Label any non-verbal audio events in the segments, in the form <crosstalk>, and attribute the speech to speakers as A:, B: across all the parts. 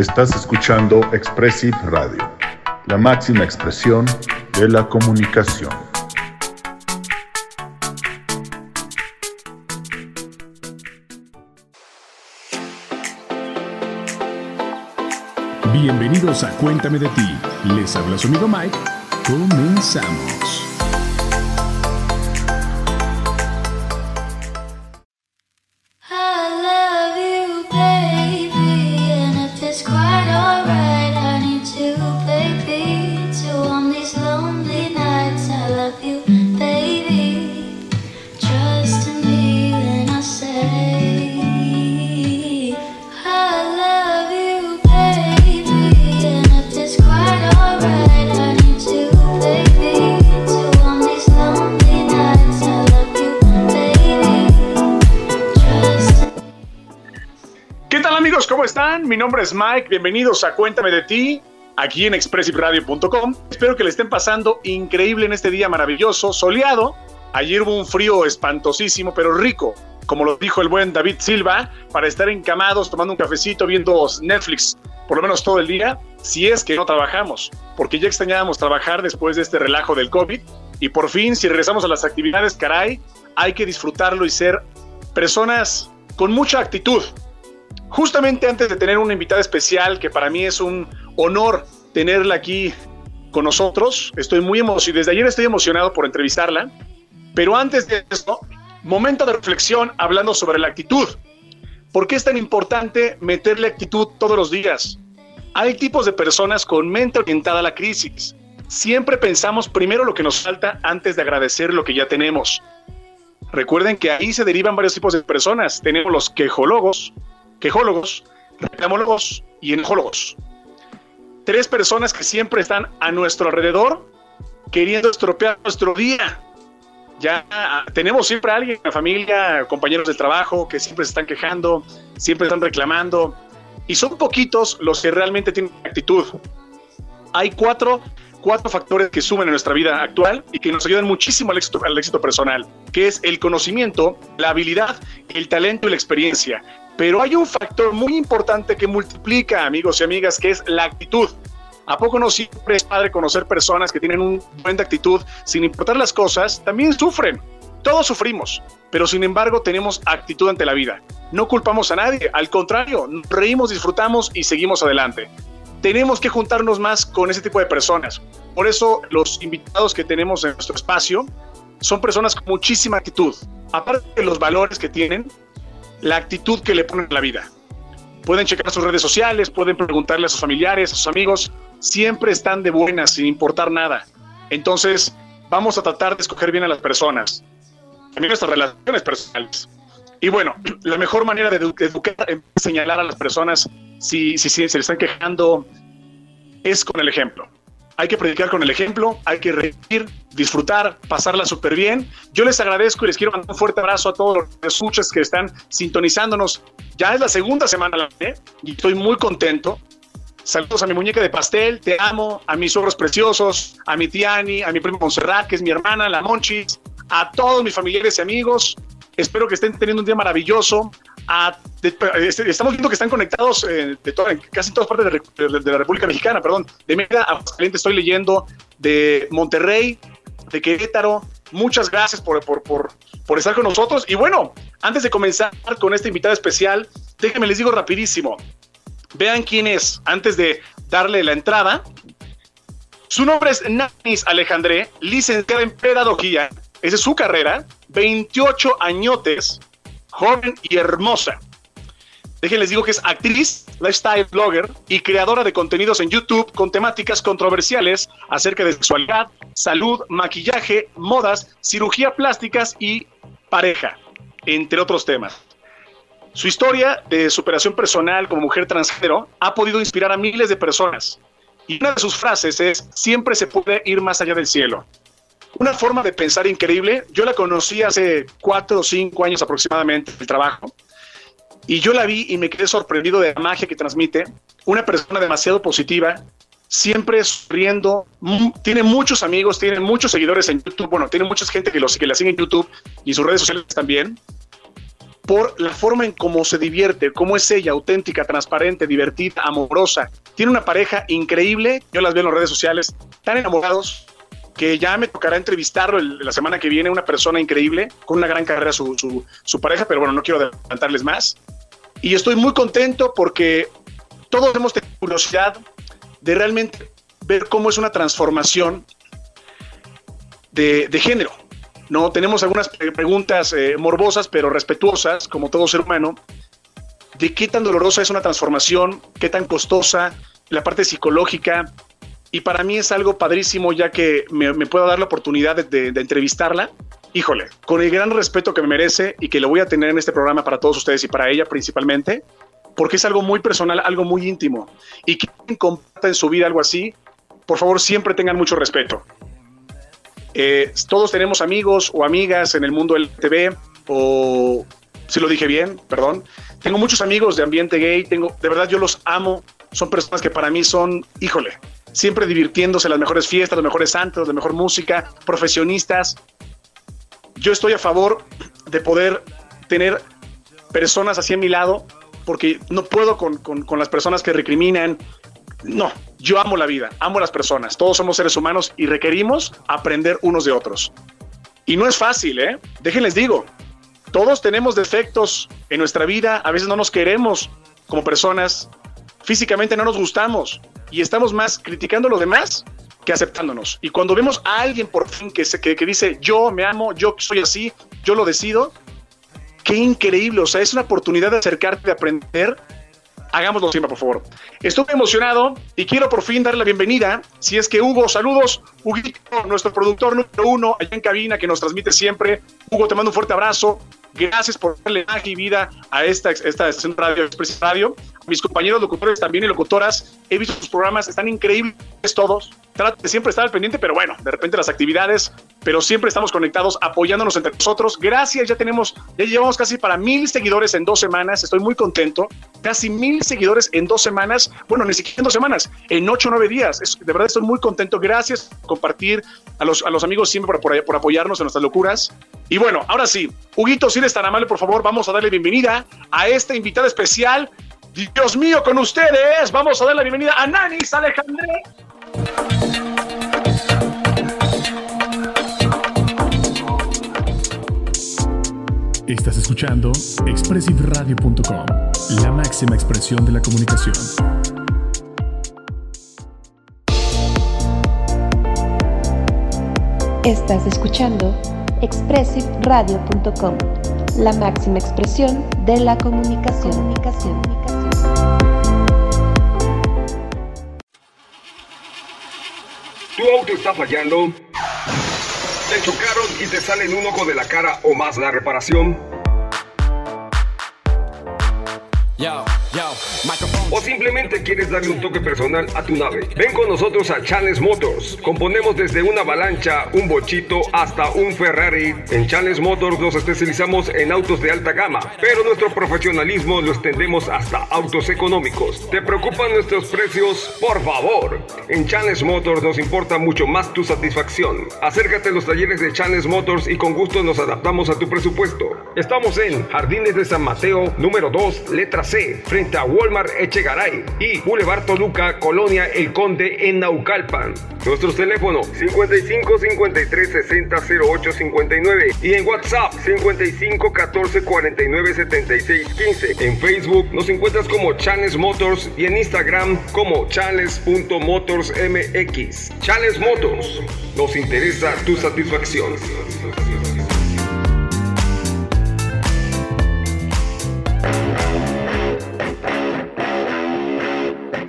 A: Estás escuchando Expressive Radio, la máxima expresión de la comunicación.
B: Bienvenidos a Cuéntame de ti. Les habla su amigo Mike. Comenzamos.
C: Mike, bienvenidos a Cuéntame de ti, aquí en expressiveradio.com. Espero que le estén pasando increíble en este día maravilloso, soleado. Ayer hubo un frío espantosísimo, pero rico, como lo dijo el buen David Silva, para estar encamados, tomando un cafecito, viendo Netflix, por lo menos todo el día, si es que no trabajamos, porque ya extrañábamos trabajar después de este relajo del COVID. Y por fin, si regresamos a las actividades, caray, hay que disfrutarlo y ser personas con mucha actitud, justamente antes de tener una invitada especial, que para mí es un honor tenerla aquí con nosotros, estoy muy emocionado, desde ayer estoy emocionado por entrevistarla, pero antes de esto, momento de reflexión hablando sobre la actitud. ¿Por qué es tan importante meterle actitud todos los días? Hay tipos de personas con mente orientada a la crisis. Siempre pensamos primero lo que nos falta antes de agradecer lo que ya tenemos. Recuerden que ahí se derivan varios tipos de personas. Tenemos los quejólogos, quejólogos, reclamólogos y enojólogos. Tres personas que siempre están a nuestro alrededor queriendo estropear nuestro día. Ya tenemos siempre a alguien en la familia, compañeros de trabajo que siempre se están quejando, siempre están reclamando. Y son poquitos los que realmente tienen actitud. Hay cuatro, cuatro factores que sumen en nuestra vida actual y que nos ayudan muchísimo al éxito, al éxito personal, que es el conocimiento, la habilidad, el talento y la experiencia. Pero hay un factor muy importante que multiplica, amigos y amigas, que es la actitud. ¿A poco no siempre es padre conocer personas que tienen una buena actitud sin importar las cosas? También sufren. Todos sufrimos, pero sin embargo tenemos actitud ante la vida. No culpamos a nadie, al contrario, reímos, disfrutamos y seguimos adelante. Tenemos que juntarnos más con ese tipo de personas. Por eso los invitados que tenemos en nuestro espacio son personas con muchísima actitud. Aparte de los valores que tienen, la actitud que le ponen a la vida. Pueden checar sus redes sociales, pueden preguntarle a sus familiares, a sus amigos, siempre están de buenas, sin importar nada. Entonces, vamos a tratar de escoger bien a las personas, también nuestras relaciones personales. Y bueno, <clears throat> la mejor manera de educar, señalar a las personas si, si, si se le están quejando, es con el ejemplo hay que predicar con el ejemplo, hay que reír, disfrutar, pasarla súper bien. Yo les agradezco y les quiero mandar un fuerte abrazo a todos los escuchas que están sintonizándonos. Ya es la segunda semana ¿eh? y estoy muy contento. Saludos a mi muñeca de pastel, te amo, a mis ogros preciosos, a mi Tiani, a mi primo Montserrat, que es mi hermana, la Monchis, a todos mis familiares y amigos. Espero que estén teniendo un día maravilloso. Este, estamos viendo que están conectados eh, de en casi todas partes de, la República Mexicana, perdón. De Mérida a estoy leyendo, de Monterrey, de Querétaro. Muchas gracias por, por, por, por, estar con nosotros. Y bueno, antes de comenzar con esta invitada especial, déjenme les digo rapidísimo. Vean quién es, antes de darle la entrada. Su nombre es Nanis Alejandré, licenciada en Pedagogía. Esa es su carrera. 28 añotes joven y hermosa. Déjenles digo que es actriz, lifestyle blogger y creadora de contenidos en YouTube con temáticas controversiales acerca de sexualidad, salud, maquillaje, modas, cirugía plásticas y pareja, entre otros temas. Su historia de superación personal como mujer transgénero ha podido inspirar a miles de personas. Y una de sus frases es, siempre se puede ir más allá del cielo una forma de pensar increíble. Yo la conocí hace cuatro o cinco años aproximadamente el trabajo y yo la vi y me quedé sorprendido de la magia que transmite. Una persona demasiado positiva, siempre sonriendo, tiene muchos amigos, tiene muchos seguidores en YouTube, bueno, tiene mucha gente que, los, que la sigue en YouTube y sus redes sociales también. por la forma en cómo se divierte, cómo es ella, auténtica, transparente, divertida, amorosa. Tiene una pareja increíble, yo las veo en las redes sociales, tan enamorados que ya me tocará entrevistarlo la semana que viene, una persona increíble, con una gran carrera su, su, su pareja, pero bueno, no quiero adelantarles más. Y estoy muy contento porque todos hemos tenido curiosidad de realmente ver cómo es una transformación de, de género no, tenemos algunas preguntas eh, morbosas, pero respetuosas, como todo ser humano, de qué tan dolorosa es una transformación, qué tan costosa, la parte psicológica. Y para mí es algo padrísimo, ya que me, me puedo dar la oportunidad de, entrevistarla. Híjole, con el gran respeto que me merece y que le voy a tener en este programa para todos ustedes y para ella principalmente, porque es algo muy personal, algo muy íntimo. Y quien comparta en su vida algo así, por favor, siempre tengan mucho respeto. Eh, todos tenemos amigos o amigas en el mundo del TV, o si lo dije bien, perdón. Tengo muchos amigos de ambiente gay, tengo, de verdad yo los amo, son personas que para mí son, híjole, siempre divirtiéndose, las mejores fiestas, los mejores santos, la mejor música, profesionistas. Yo estoy a favor de poder tener personas así a mi lado, porque no puedo con, con las personas que recriminan, no, yo amo la vida, amo las personas, todos somos seres humanos y requerimos aprender unos de otros. Y no es fácil, ¿eh? Déjenles digo, todos tenemos defectos en nuestra vida, a veces no nos queremos como personas, físicamente no nos gustamos y estamos más criticando a los demás que aceptándonos. Y cuando vemos a alguien por fin que, se, que, que dice, yo me amo, yo soy así, yo lo decido, qué increíble, o sea, es una oportunidad de acercarte, de aprender hagámoslo siempre, por favor. Estoy emocionado y quiero por fin darle la bienvenida. Si es que Hugo, saludos, Huguito, nuestro productor número uno allá en cabina que nos transmite siempre. Hugo, te mando un fuerte abrazo. Gracias por darle magia y vida a esta, radio, Express Radio. Mis compañeros locutores también y locutoras, he visto sus programas, están increíbles todos. Siempre estar al pendiente, pero bueno, de repente las actividades, pero siempre estamos conectados, apoyándonos entre nosotros. Gracias, ya tenemos, ya llevamos casi para mil seguidores en dos semanas. Estoy muy contento. Casi mil seguidores en dos semanas. Bueno, ni siquiera en dos semanas, en ocho o nueve días. de verdad estoy muy contento. Gracias por compartir a los, a los amigos siempre por, por apoyarnos en nuestras locuras. Y bueno, ahora sí, Huguito, si eres tan amable, por favor, vamos a darle bienvenida a esta invitada especial. Dios mío, con ustedes, vamos a darle la bienvenida a Nanis Alejandre.
B: Estás escuchando expressiveradio.com, la máxima expresión de la comunicación.
D: Estás escuchando expressiveradio.com, la máxima expresión de la comunicación. comunicación.
E: ¿Tu auto está fallando? ¿Te chocaron y te salen un ojo de la cara o más la reparación? O simplemente quieres darle un toque personal a tu nave. Ven con nosotros a Challenge Motors. Componemos desde una avalancha, un bochito hasta un Ferrari. En Challenge Motors nos especializamos en autos de alta gama, pero nuestro profesionalismo lo extendemos hasta autos económicos. ¿Te preocupan nuestros precios? Por favor. En Challenge Motors nos importa mucho más tu satisfacción. Acércate a los talleres de Challenge Motors y con gusto nos adaptamos a tu presupuesto. Estamos en Jardines de San Mateo, número 2, letra C, frente a Walmart Echegaray y Boulevard Toluca, Colonia El Conde en Naucalpan. Nuestros teléfonos 55 53 60 08 59 y en WhatsApp 55 14 49 76 15. En Facebook nos encuentras como Chanes Motors y en Instagram como chanes.motorsmx. Chanes Motors, nos interesa tu satisfacción.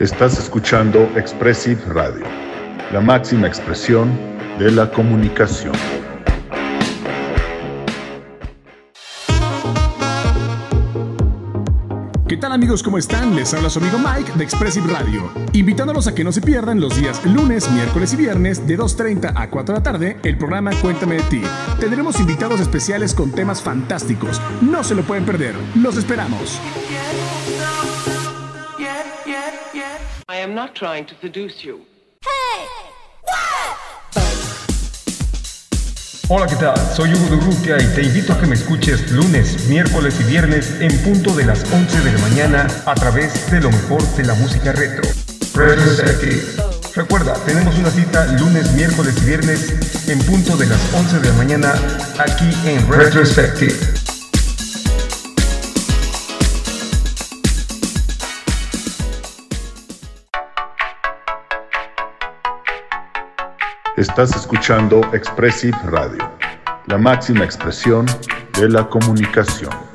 A: Estás escuchando Expressive Radio, la máxima expresión de la comunicación.
B: ¿Qué tal amigos? ¿Cómo están? Les habla su amigo Mike de Expressive Radio, invitándolos a que no se pierdan los días lunes, miércoles y viernes de 2.30 a 4 de la tarde el programa Cuéntame de ti. Tendremos invitados especiales con temas fantásticos, no se lo pueden perder, los esperamos. I am not trying to seduce you. Hey!
E: Hola, ¿qué tal? Soy Hugo Durrutia y te invito a que me escuches lunes, miércoles y viernes en punto de las 11 de la mañana a través de lo mejor de la música retro. Retrospective. Recuerda, tenemos una cita lunes, miércoles y viernes en punto de las 11 de la mañana aquí en Retrospective.
A: Estás escuchando Expressive Radio, la máxima expresión de la comunicación.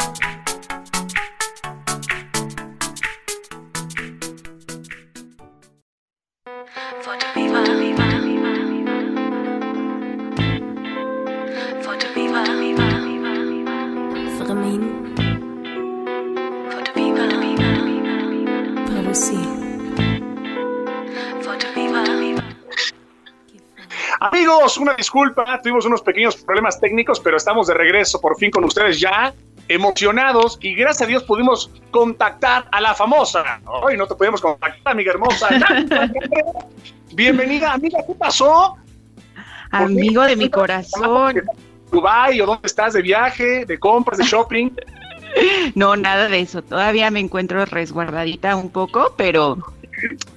C: Disculpa, tuvimos unos pequeños problemas técnicos, pero estamos de regreso por fin con ustedes ya emocionados y gracias a Dios pudimos contactar a la famosa. Hoy no te pudimos contactar, amiga hermosa. <laughs> Bienvenida, amiga, ¿qué pasó?
F: Amigo de mi corazón.
C: ¿Dubai o dónde estás de viaje, de compras, de shopping? <laughs>
F: No, nada de eso. Todavía me encuentro resguardadita un poco, pero,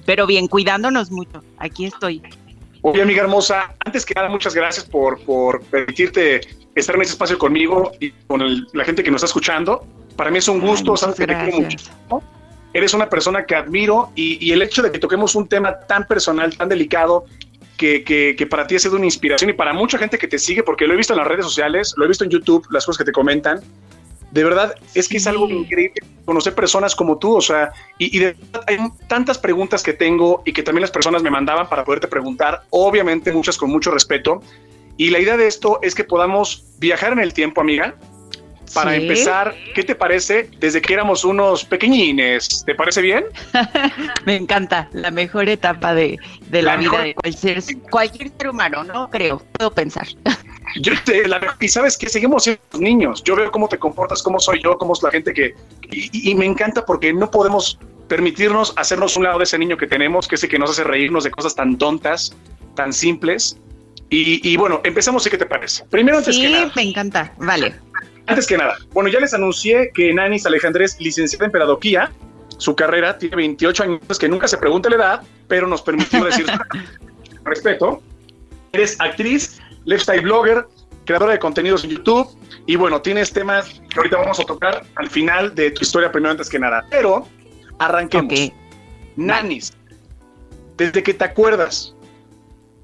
F: pero bien, cuidándonos mucho. Aquí estoy.
C: Oye, amiga hermosa, antes que nada, muchas gracias por, por permitirte estar en este espacio conmigo y con la gente que nos está escuchando. Para mí es un gusto, sabes que te quiero mucho. Eres una persona que admiro y, y, el hecho de que toquemos un tema tan personal, tan delicado, que, que, que, para ti ha sido una inspiración y para mucha gente que te sigue, porque lo he visto en las redes sociales, lo he visto en YouTube, las cosas que te comentan, de verdad es que es algo increíble conocer personas como tú, o sea, y, y de verdad hay tantas preguntas que tengo y que también las personas me mandaban para poderte preguntar, obviamente muchas con mucho respeto, y la idea de esto es que podamos viajar en el tiempo, amiga, para ¿Sí? empezar, ¿qué te parece desde que éramos unos pequeñines? ¿Te parece bien? <laughs>
F: Me encanta, la mejor etapa de, de la, la, vida mejor... de cualquier, cualquier ser humano, ¿no? Creo, puedo pensar. <laughs>
C: Yo te, la, y sabes que seguimos siendo niños. Yo veo cómo te comportas, cómo soy yo, cómo es la gente que. Y, y, me encanta porque no podemos permitirnos hacernos un lado de ese niño que tenemos, que es el que nos hace reírnos de cosas tan tontas, tan simples. Y, y bueno, empezamos, ¿qué te parece? Primero, antes
F: sí,
C: que nada.
F: me encanta. Vale.
C: Antes que nada, bueno, ya les anuncié que Nanis Alejandra es licenciada en pedagogía. Su carrera tiene 28 años, que nunca se pregunta la edad, pero nos permitió decir <laughs> respeto. Eres actriz, lifestyle blogger, creadora de contenidos en YouTube y bueno, tienes temas que ahorita vamos a tocar al final de tu historia primero antes que nada. Pero arranquemos. Okay. Nanis, desde que te acuerdas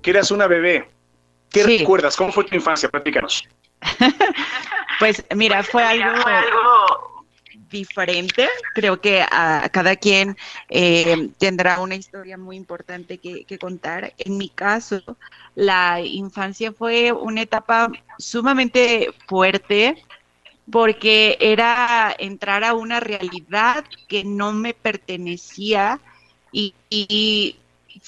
C: que eras una bebé, ¿qué sí. recuerdas? ¿Cómo fue tu infancia? Platícanos. <laughs>
F: pues mira, fue algo, diferente. Creo que a cada quien eh, tendrá una historia muy importante que, que, contar. En mi caso, la infancia fue una etapa sumamente fuerte porque era entrar a una realidad que no me pertenecía y, y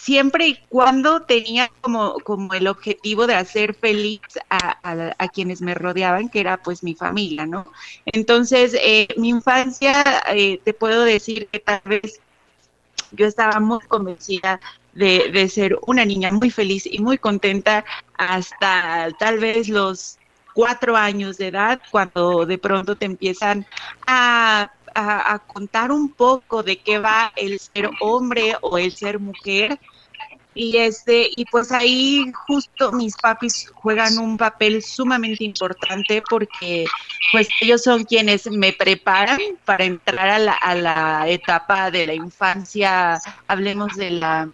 F: siempre y cuando tenía como, como el objetivo de hacer feliz a, a, quienes me rodeaban, que era pues mi familia, ¿no? Entonces, eh, mi infancia, eh, te puedo decir que tal vez yo estaba muy convencida de, de, ser una niña muy feliz y muy contenta hasta tal vez los cuatro años de edad, cuando de pronto te empiezan a a, contar un poco de qué va el ser hombre o el ser mujer. Y este, y pues ahí justo mis papis juegan un papel sumamente importante porque pues ellos son quienes me preparan para entrar a la, a la etapa de la infancia, hablemos de la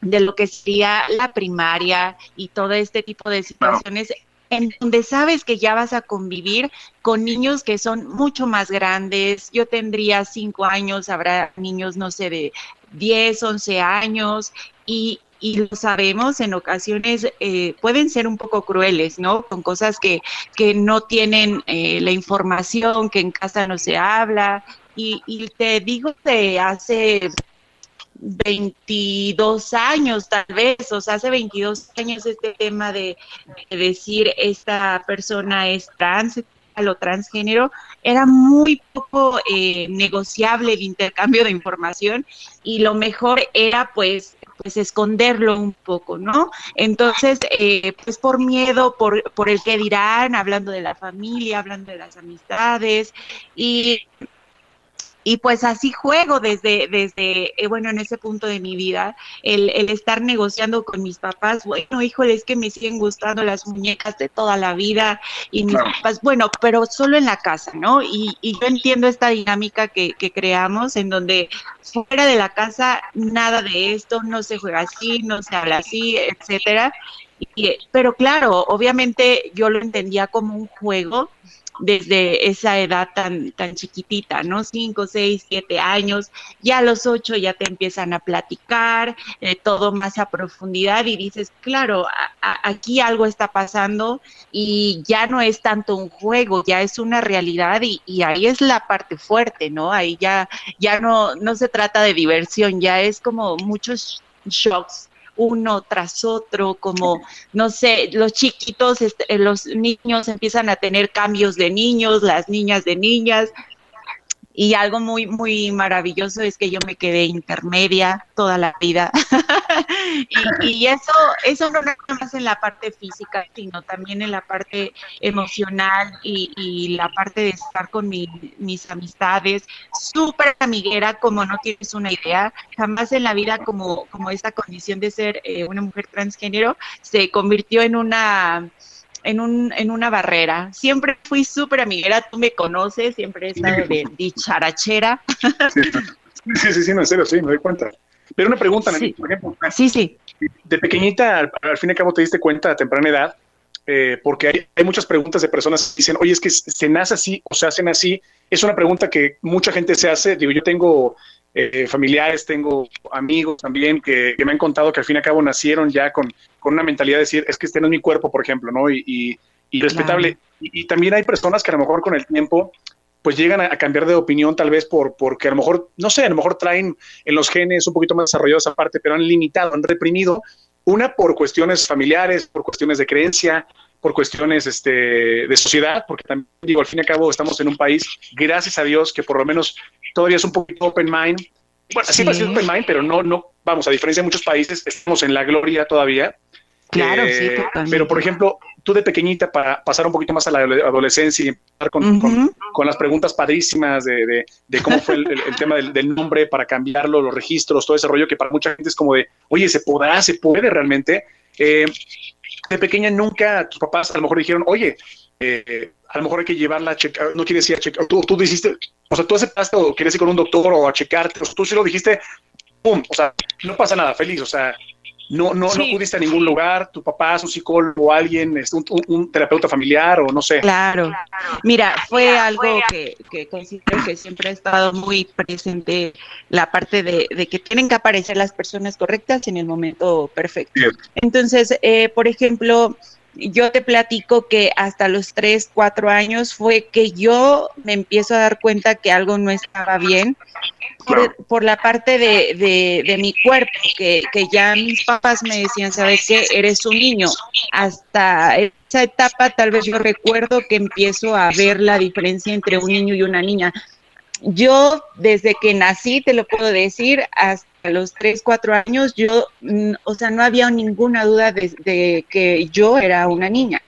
F: de lo que sería la primaria y todo este tipo de situaciones en donde sabes que ya vas a convivir con niños que son mucho más grandes. Yo tendría cinco años, habrá niños, no sé, de 10, 11 años y, y lo sabemos, en ocasiones eh, pueden ser un poco crueles, ¿no? Con cosas que, que no tienen eh, la información, que en casa no se habla. Y, y te digo de hace 22 años tal vez, o sea, hace 22 años este tema de, de decir esta persona es trans o transgénero era muy poco eh, negociable el intercambio de información y lo mejor era pues pues esconderlo un poco, ¿no? Entonces, eh, pues por miedo, por, por el que dirán, hablando de la familia, hablando de las amistades y y pues así juego desde, desde eh, bueno, en ese punto de mi vida, el, el, estar negociando con mis papás, bueno, híjole, es que me siguen gustando las muñecas de toda la vida y mis papás, bueno, pero solo en la casa, ¿no? Y, y yo entiendo esta dinámica que, que, creamos en donde fuera de la casa nada de esto, no se juega así, no se habla así, etcétera. Y, pero claro, obviamente yo lo entendía como un juego desde esa edad tan, tan chiquitita, ¿no? Cinco, seis, siete años, ya a los ocho ya te empiezan a platicar, eh, todo más a profundidad y dices, claro, aquí algo está pasando y ya no es tanto un juego, ya es una realidad y, y, ahí es la parte fuerte, ¿no? Ahí ya, ya no, no se trata de diversión, ya es como muchos shocks uno tras otro, como, no sé, los chiquitos, este, los niños empiezan a tener cambios de niños, las niñas de niñas, y algo muy, muy maravilloso es que yo me quedé intermedia toda la vida. <laughs> y, eso, eso no nada más en la parte física, sino también en la parte emocional y, la parte de estar con mis amistades. Súper amiguera, como no tienes una idea. Jamás en la vida como, como esta condición de ser eh, una mujer transgénero se convirtió en una en, un, en una barrera. Siempre fui súper amiguera, tú me conoces, siempre he estado de <laughs> dicharachera.
C: Sí, sí, sí, no, en serio, sí, me doy cuenta. Pero una pregunta,
F: sí.
C: por ejemplo.
F: Sí, sí.
C: De pequeñita, al, fin y al cabo, te diste cuenta a temprana edad, eh, porque hay, hay, muchas preguntas de personas que dicen, oye, es que se nace así o se hacen así. Es una pregunta que mucha gente se hace. Digo, yo tengo eh, familiares, tengo amigos también que, me han contado que al fin y al cabo nacieron ya con, con una mentalidad de decir, es que este no es mi cuerpo, por ejemplo, ¿no? Y, y, respetable. Y, también hay personas que a lo mejor con el tiempo pues llegan a, cambiar de opinión tal vez por porque a lo mejor, no sé, a lo mejor traen en los genes un poquito más desarrollado esa parte, pero han limitado, han reprimido, una por cuestiones familiares, por cuestiones de creencia, por cuestiones este, de sociedad, porque también digo, al fin y al cabo estamos en un país, gracias a Dios, que por lo menos todavía es un poquito open mind. Bueno, siempre sí. ha sido open mind, pero no, no, vamos, a diferencia de muchos países, estamos en la gloria todavía.
F: Claro, sí,
C: eh, Pero, por ejemplo, tú de pequeñita, para pasar un poquito más a la adolescencia y empezar con, con, las preguntas padrísimas de, de, de cómo fue el, el tema del, del, nombre para cambiarlo, los registros, todo ese rollo que para mucha gente es como de, oye, ¿se podrá? ¿Se puede realmente? Eh, de pequeña nunca tus papás a lo mejor dijeron, oye, eh, a lo mejor hay que llevarla a checar, no quieres ir a checar, tú, tú dijiste, o sea, tú aceptaste o quieres ir con un doctor o a checarte, o sea, tú sí lo dijiste, pum, o sea, no pasa nada, feliz, o sea, no, no, sí. no pudiste a ningún lugar, tu papá, un psicólogo, alguien, este, un, un, un, terapeuta familiar o no sé.
F: Claro, mira, fue algo que, que, considero que siempre ha estado muy presente, la parte de, de, que tienen que aparecer las personas correctas en el momento perfecto. Bien. Entonces, eh, por ejemplo, yo te platico que hasta los tres, cuatro años fue que yo me empiezo a dar cuenta que algo no estaba bien por, por la parte de, de, de mi cuerpo, que, que, ya mis papás me decían, ¿sabes qué? Eres un niño. Hasta esa etapa tal vez yo recuerdo que empiezo a ver la diferencia entre un niño y una niña. Yo desde que nací, te lo puedo decir, hasta los 3, 4 años, yo, mm, o sea, no había ninguna duda de, de, que yo era una niña.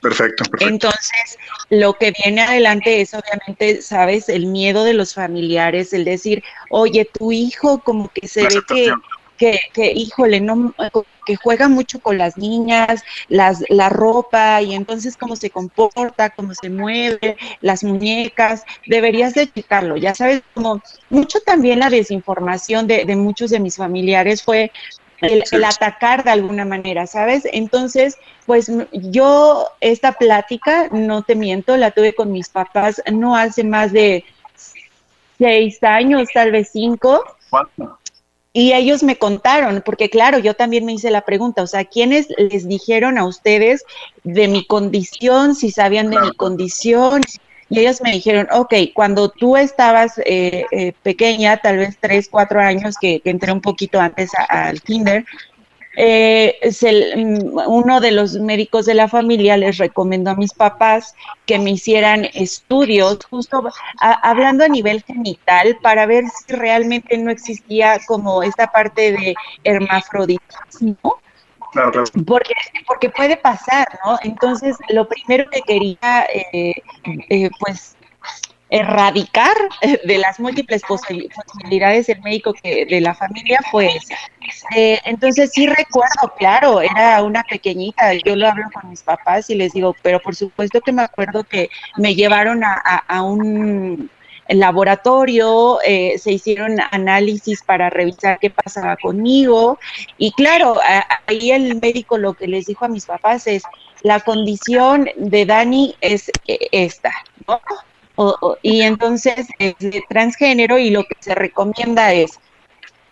C: Perfecto, perfecto.
F: Entonces, lo que viene adelante es obviamente, sabes, el miedo de los familiares, el decir, oye, tu hijo como que se ve que, que, que, híjole, no, que juega mucho con las niñas, las, la ropa y entonces cómo se comporta, cómo se mueve, las muñecas, deberías de checarlo, ya sabes, como mucho también la desinformación de, de muchos de mis familiares fue el, el, atacar de alguna manera, ¿sabes? Entonces, pues yo esta plática, no te miento, la tuve con mis papás no hace más de seis años, tal vez cinco.
C: ¿Cuánto?
F: Y ellos me contaron, porque claro, yo también me hice la pregunta, o sea, ¿quiénes les dijeron a ustedes de mi condición, si sabían de mi condición? Y ellos me dijeron, ok, cuando tú estabas eh, eh, pequeña, tal vez tres, cuatro años, que, que, entré un poquito antes al kinder, eh, mm, uno de los médicos de la familia les recomendó a mis papás que me hicieran estudios, justo hablando a nivel genital, para ver si realmente no existía como esta parte de hermafroditismo. Claro, claro. Porque, porque puede pasar, ¿no? Entonces, lo primero que quería, eh, eh, pues, erradicar de las múltiples posibilidades del médico que, de la familia fue esa. Eh, entonces sí recuerdo, claro, era una pequeñita, yo lo hablo con mis papás y les digo, pero por supuesto que me acuerdo que me llevaron a, un laboratorio, eh, se hicieron análisis para revisar qué pasaba conmigo y claro, ahí el médico lo que les dijo a mis papás es, la condición de Dani es eh, esta, ¿no? y entonces es transgénero y lo que se recomienda es,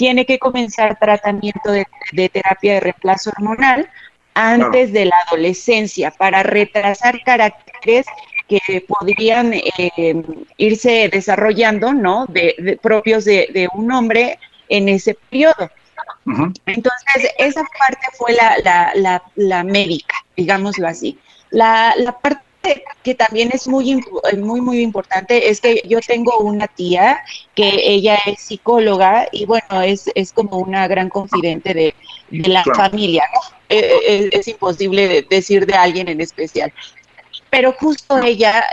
F: tiene que comenzar tratamiento de, terapia de reemplazo hormonal antes de la adolescencia para retrasar caracteres que podrían eh, irse desarrollando, ¿no? De, propios de, un hombre en ese periodo. Entonces, esa parte fue la, la, la, médica, digámoslo así. La, la parte que también es muy, eh, muy, muy importante es que yo tengo una tía que ella es psicóloga y bueno, es, es como una gran confidente de, la familia, eh, eh, es, imposible decir de alguien en especial. Pero justo ella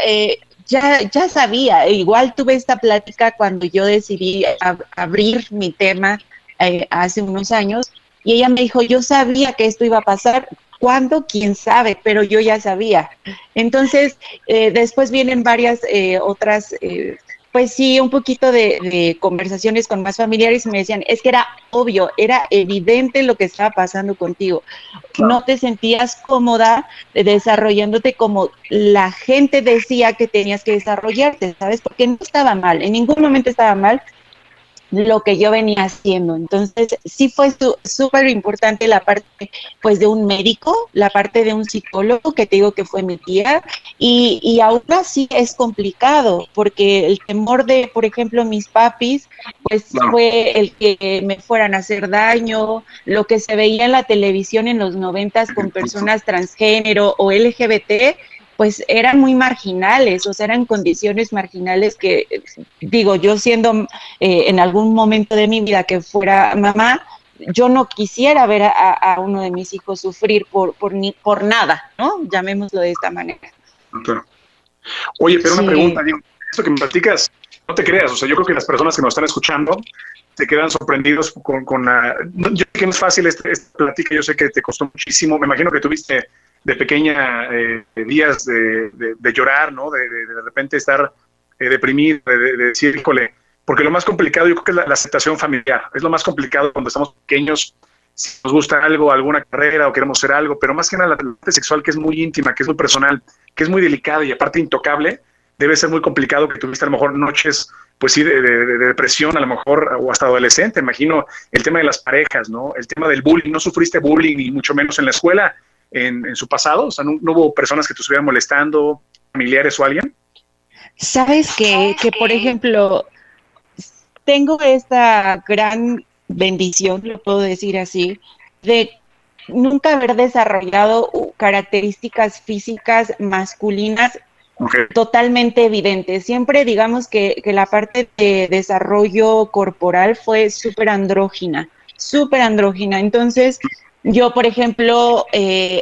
F: ya, ya sabía, igual tuve esta plática cuando yo decidí abrir mi tema hace unos años y ella me dijo, yo sabía que esto iba a pasar, ¿Cuándo? ¿Quién sabe? Pero yo ya sabía. Entonces, eh, después vienen varias eh, otras, eh, pues sí, un poquito de, conversaciones con más familiares y me decían, es que era obvio, era evidente lo que estaba pasando contigo. No te sentías cómoda desarrollándote como la gente decía que tenías que desarrollarte, ¿sabes? Porque no estaba mal, en ningún momento estaba mal, lo que yo venía haciendo. Entonces, sí fue súper importante la parte, pues, de un médico, la parte de un psicólogo, que te digo que fue mi tía, y, y aún así es complicado, porque el temor de, por ejemplo, mis papis, pues, fue el que me fueran a hacer daño, lo que se veía en la televisión en los noventas con personas transgénero o LGBT, pues eran muy marginales, o sea, eran condiciones marginales que, digo, yo siendo eh, en algún momento de mi vida que fuera mamá, yo no quisiera ver a, uno de mis hijos sufrir por, por, ni, por nada, ¿no? Llamémoslo de esta manera.
C: Oye, pero una pregunta, digo, esto que me platicas, no te creas, o sea, yo creo que las personas que nos están escuchando se quedan sorprendidos con, con la... Yo sé que no es fácil esta, esta plática, yo sé que te costó muchísimo, me imagino que tuviste de pequeña eh, días de, llorar, ¿no? De, de, repente estar eh, deprimido, de, decir, híjole, porque lo más complicado yo creo que es la, aceptación familiar, es lo más complicado cuando estamos pequeños, si nos gusta algo, alguna carrera o queremos hacer algo, pero más que nada la parte sexual que es muy íntima, que es muy personal, que es muy delicada y aparte intocable, debe ser muy complicado que tuviste a lo mejor noches, pues sí, de, depresión a lo mejor, o hasta adolescente, imagino el tema de las parejas, ¿no? El tema del bullying, no sufriste bullying y mucho menos en la escuela, en, su pasado? O sea, ¿no, hubo personas que te estuvieran molestando, familiares o alguien?
F: Sabes que, que, por ejemplo, tengo esta gran bendición, lo puedo decir así, de nunca haber desarrollado características físicas masculinas totalmente evidentes. Siempre digamos que, que, la parte de desarrollo corporal fue súper andrógina, súper andrógina. Entonces, yo, por ejemplo, eh,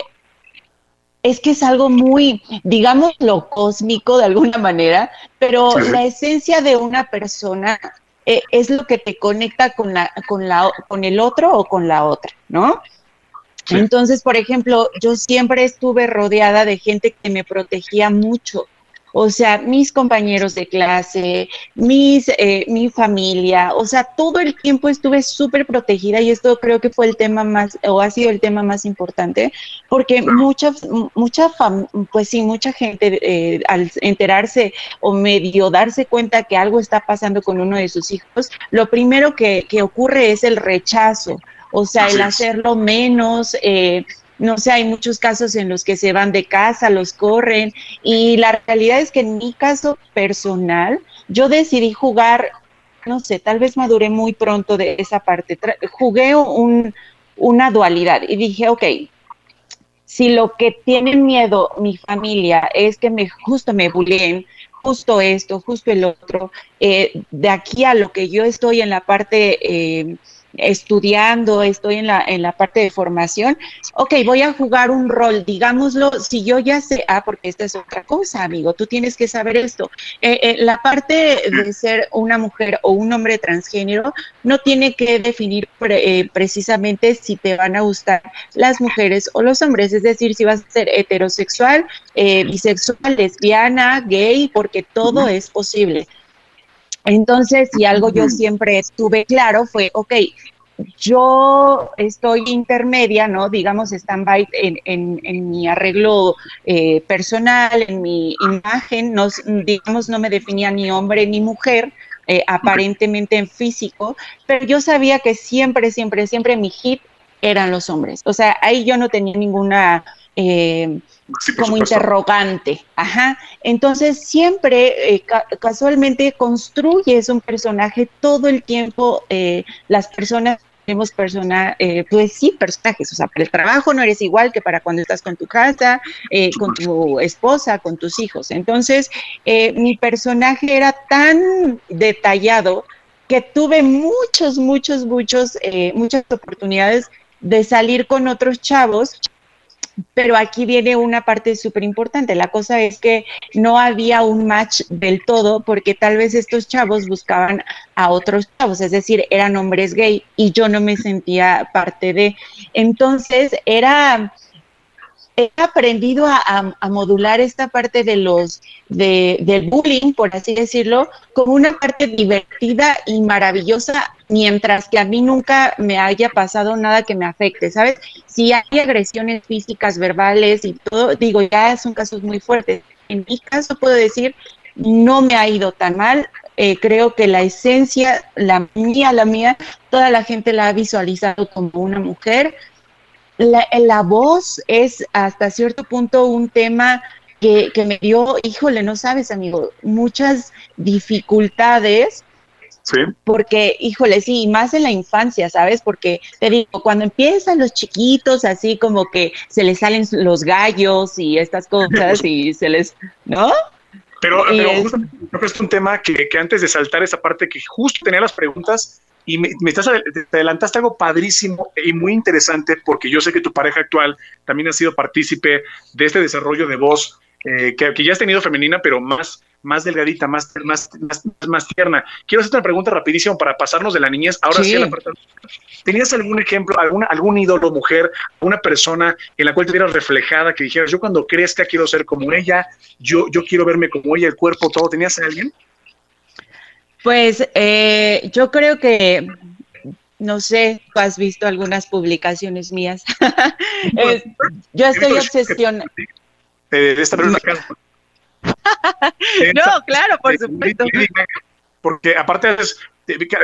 F: es que es algo muy, digamos, lo cósmico de alguna manera, pero la esencia de una persona eh, es lo que te conecta con, la, con, la, con el otro o con la otra, ¿no? Entonces, por ejemplo, yo siempre estuve rodeada de gente que me protegía mucho, o sea, mis compañeros de clase, mis, eh, mi familia, o sea, todo el tiempo estuve súper protegida y esto creo que fue el tema más, o ha sido el tema más importante, porque mucha, mucha, pues sí, mucha gente eh, al enterarse o medio darse cuenta que algo está pasando con uno de sus hijos, lo primero que, que ocurre es el rechazo, o sea, el hacerlo menos, eh, no sé, hay muchos casos en los que se van de casa, los corren y la realidad es que en mi caso personal, yo decidí jugar, no sé, tal vez maduré muy pronto de esa parte. jugué un, una dualidad y dije, ok, si lo que tienen miedo mi familia es que me justo me bulleen, justo esto, justo el otro, eh, de aquí a lo que yo estoy en la parte eh, estudiando, estoy en la, en la parte de formación, ok, voy a jugar un rol, digámoslo, si yo ya sé, ah, porque esta es otra cosa, amigo, tú tienes que saber esto. Eh, eh, la parte de ser una mujer o un hombre transgénero no tiene que definir eh, precisamente si te van a gustar las mujeres o los hombres, es decir, si vas a ser heterosexual, bisexual, lesbiana, gay, porque todo es posible. Entonces, si algo yo siempre tuve claro fue, ok, yo estoy intermedia, ¿no? Digamos, stand-by en, en, mi arreglo eh, personal, en mi imagen, no, digamos, no me definía ni hombre ni mujer, eh, aparentemente en físico, pero yo sabía que siempre, siempre, siempre mi hit eran los hombres. O sea, ahí yo no tenía ninguna... Eh, como interrogante. Ajá. Entonces siempre, eh, casualmente, construyes un personaje todo el tiempo. Eh, las personas tenemos persona, eh, pues sí, personajes. O sea, para el trabajo no eres igual que para cuando estás con tu casa, con tu esposa, con tus hijos. Entonces, mi personaje era tan detallado que tuve muchos, muchos, muchos, muchas oportunidades de salir con otros chavos pero aquí viene una parte súper importante. La cosa es que no había un match del todo porque tal vez estos chavos buscaban a otros chavos, es decir, eran hombres gay y yo no me sentía parte de. Entonces era he aprendido a, modular esta parte de los de, del bullying, por así decirlo, como una parte divertida y maravillosa, mientras que a mí nunca me haya pasado nada que me afecte, ¿sabes? Si hay agresiones físicas, verbales y todo, digo, ya son casos muy fuertes. En mi caso puedo decir, no me ha ido tan mal. Eh, creo que la esencia, la mía, la mía, toda la gente la ha visualizado como una mujer la, la voz es hasta cierto punto un tema que, que, me dio, híjole, no sabes, amigo, muchas dificultades. Sí. Porque, híjole, sí, más en la infancia, ¿sabes? Porque te digo, cuando empiezan los chiquitos, así como que se les salen los gallos y estas cosas y se les, ¿no?
C: Pero, pero justo, creo que es un tema que, que antes de saltar esa parte que justo tenía las preguntas, y me, estás, te adelantaste algo padrísimo y muy interesante porque yo sé que tu pareja actual también ha sido partícipe de este desarrollo de voz eh, que, ya has tenido femenina, pero más, más delgadita, más, más, más, tierna. Quiero hacerte una pregunta rapidísimo para pasarnos de la niñez. Ahora sí, a la. ¿Tenías algún ejemplo, alguna, algún ídolo, mujer, una persona en la cual te vieras reflejada, que dijeras, yo cuando crezca quiero ser como ella, yo, yo quiero verme como ella, el cuerpo, todo? ¿Tenías a alguien?
F: Pues eh, yo creo que, no sé, tú has visto algunas publicaciones mías. <laughs> yo estoy obsesionada.
C: Una <laughs>
F: no, claro, por supuesto.
C: Porque aparte es,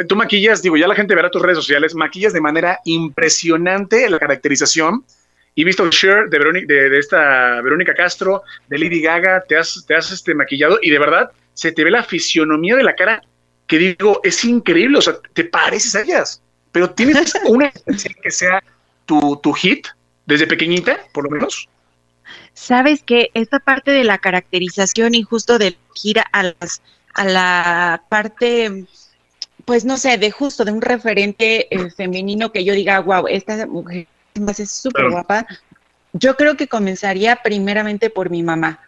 C: tú maquillas, digo, ya la gente verá tus redes sociales, maquillas de manera impresionante la caracterización. Y visto el share de, de, esta Verónica Castro, de Lady Gaga, te has, te has este, maquillado y de verdad se te ve la fisionomía de la cara que digo, es increíble, o sea, te pareces a ellas, pero tienes <laughs> una que sea tu, tu hit desde pequeñita, por lo menos.
F: Sabes que esta parte de la caracterización y justo de gira a, las, a la parte, pues no sé, de justo de un referente eh, femenino que yo diga, wow, esta mujer es súper guapa, yo creo que comenzaría primeramente por mi mamá.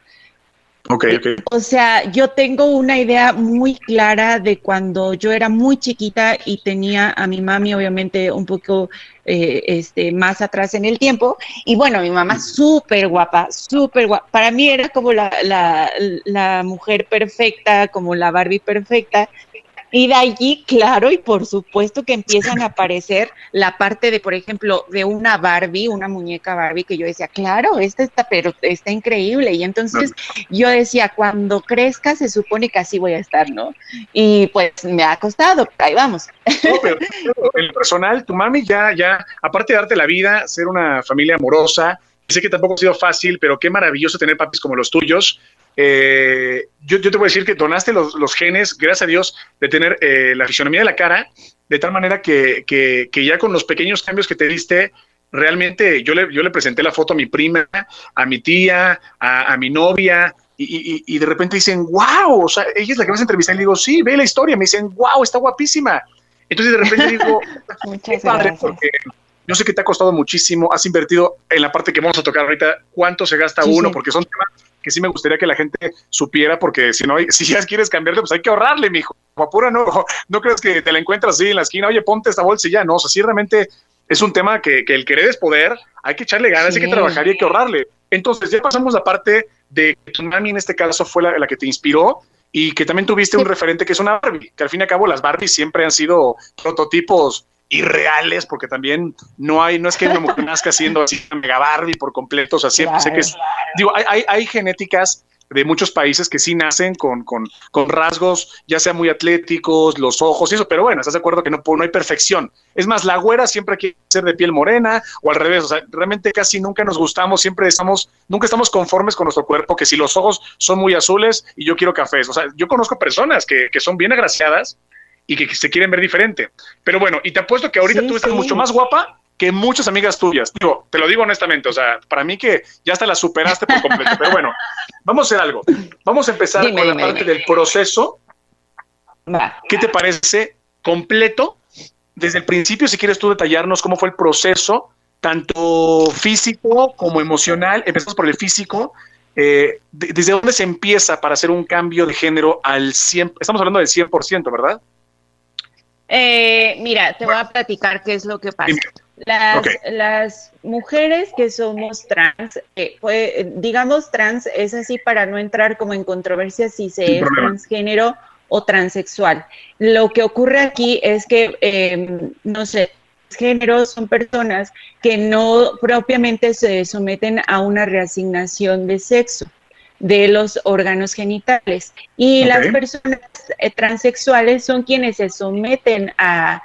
C: Okay, okay.
F: O sea, yo tengo una idea muy clara de cuando yo era muy chiquita y tenía a mi mami, obviamente, un poco eh, este, más atrás en el tiempo. Y bueno, mi mamá súper guapa, súper guapa. Para mí era como la, la, la mujer perfecta, como la Barbie perfecta. Y de allí, claro, y por supuesto que empiezan a aparecer la parte de, por ejemplo, de una Barbie, una muñeca Barbie, que yo decía, claro, esta está, pero está increíble. Y entonces yo decía, cuando crezca se supone que así voy a estar, ¿no? Y pues me ha costado, ahí vamos.
C: No, pero el personal, tu mami ya, ya, aparte de darte la vida, ser una familia amorosa, sé que tampoco ha sido fácil, pero qué maravilloso tener papis como los tuyos. Eh, yo, te voy a decir que donaste los, genes, gracias a Dios, de tener eh, la fisionomía de la cara, de tal manera que, que, que ya con los pequeños cambios que te diste, realmente yo le, yo le presenté la foto a mi prima, a mi tía, a, a mi novia, y, y, y, de repente dicen, wow, o sea, ella es la que vas a entrevistar. Y le digo, sí, ve la historia. Me dicen, wow, está guapísima. Entonces de repente digo, <laughs> qué padre, porque yo sé que te ha costado muchísimo, has invertido en la parte que vamos a tocar ahorita, cuánto se gasta uno, porque son temas que sí me gustaría que la gente supiera, porque si no, <laughs> si ya quieres cambiarle, pues hay que ahorrarle, mijo. Apura, no, <laughs> no crees que te la encuentras así en la esquina, oye, ponte esta bolsa y ya, no, o sea, sí realmente es un tema que, que el querer es poder, hay que echarle ganas, sí. hay que trabajar y hay que ahorrarle. Entonces, ya pasamos la parte de que tu mami en este caso fue la, la que te inspiró y que también tuviste un referente que es una Barbie, que al fin y al cabo las Barbies siempre han sido prototipos irreales, porque también no hay, no es que una mujer nazca siendo así mega Barbie por completo, o sea, siempre claro, sé que es, claro. digo, hay, hay, hay genéticas de muchos países que sí nacen con, con, con, rasgos, ya sea muy atléticos, los ojos y eso, pero bueno, estás de acuerdo que no, no hay perfección. Es más, la güera siempre quiere ser de piel morena o al revés, o sea, realmente casi nunca nos gustamos, siempre estamos, nunca estamos conformes con nuestro cuerpo, que si los ojos son muy azules y yo quiero cafés, o sea, yo conozco personas que, que son bien agraciadas y que, que, se quieren ver diferente. Pero bueno, y te apuesto que ahorita sí, tú estás sí. mucho más guapa que muchas amigas tuyas. Digo, te lo digo honestamente, o sea, para mí que ya hasta la superaste por completo. Pero bueno, <laughs> vamos a hacer algo. Vamos a empezar dime, con la parte dime. del proceso. Va. ¿Qué te parece completo? Desde el principio, si quieres tú detallarnos cómo fue el proceso, tanto físico como emocional. Empezamos por el físico. Eh, ¿Desde dónde se empieza para hacer un cambio de género al 100? Estamos hablando del 100%, ¿verdad?
F: Eh, mira, te voy a platicar qué es lo que pasa. Las, okay. las mujeres que somos trans, eh, pues, digamos trans, es así para no entrar como en controversia si se Sin es problema. transgénero o transexual. Lo que ocurre aquí es que, eh, no sé, géneros son personas que no propiamente se someten a una reasignación de sexo de los órganos genitales. Y okay. las personas eh, transexuales son quienes se someten a,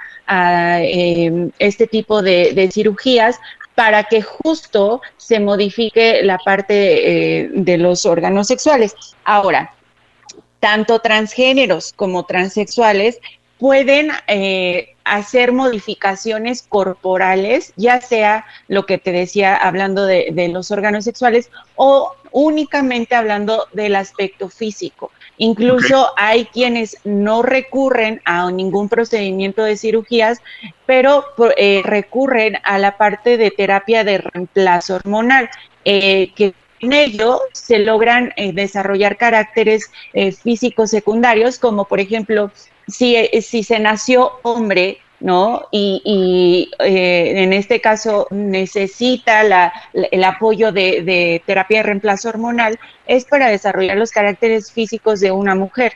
F: eh, este tipo de, cirugías para que justo se modifique la parte eh, de los órganos sexuales. Ahora, tanto transgéneros como transexuales pueden eh, hacer modificaciones corporales, ya sea lo que te decía hablando de, los órganos sexuales o únicamente hablando del aspecto físico. Incluso okay. hay quienes no recurren a ningún procedimiento de cirugías, pero eh, recurren a la parte de terapia de reemplazo hormonal, eh, que en ello se logran eh, desarrollar caracteres físicos secundarios, como por ejemplo, si, si se nació hombre, ¿no? Y, y eh, en este caso necesita la, la, el apoyo de, de, terapia de reemplazo hormonal, es para desarrollar los caracteres físicos de una mujer.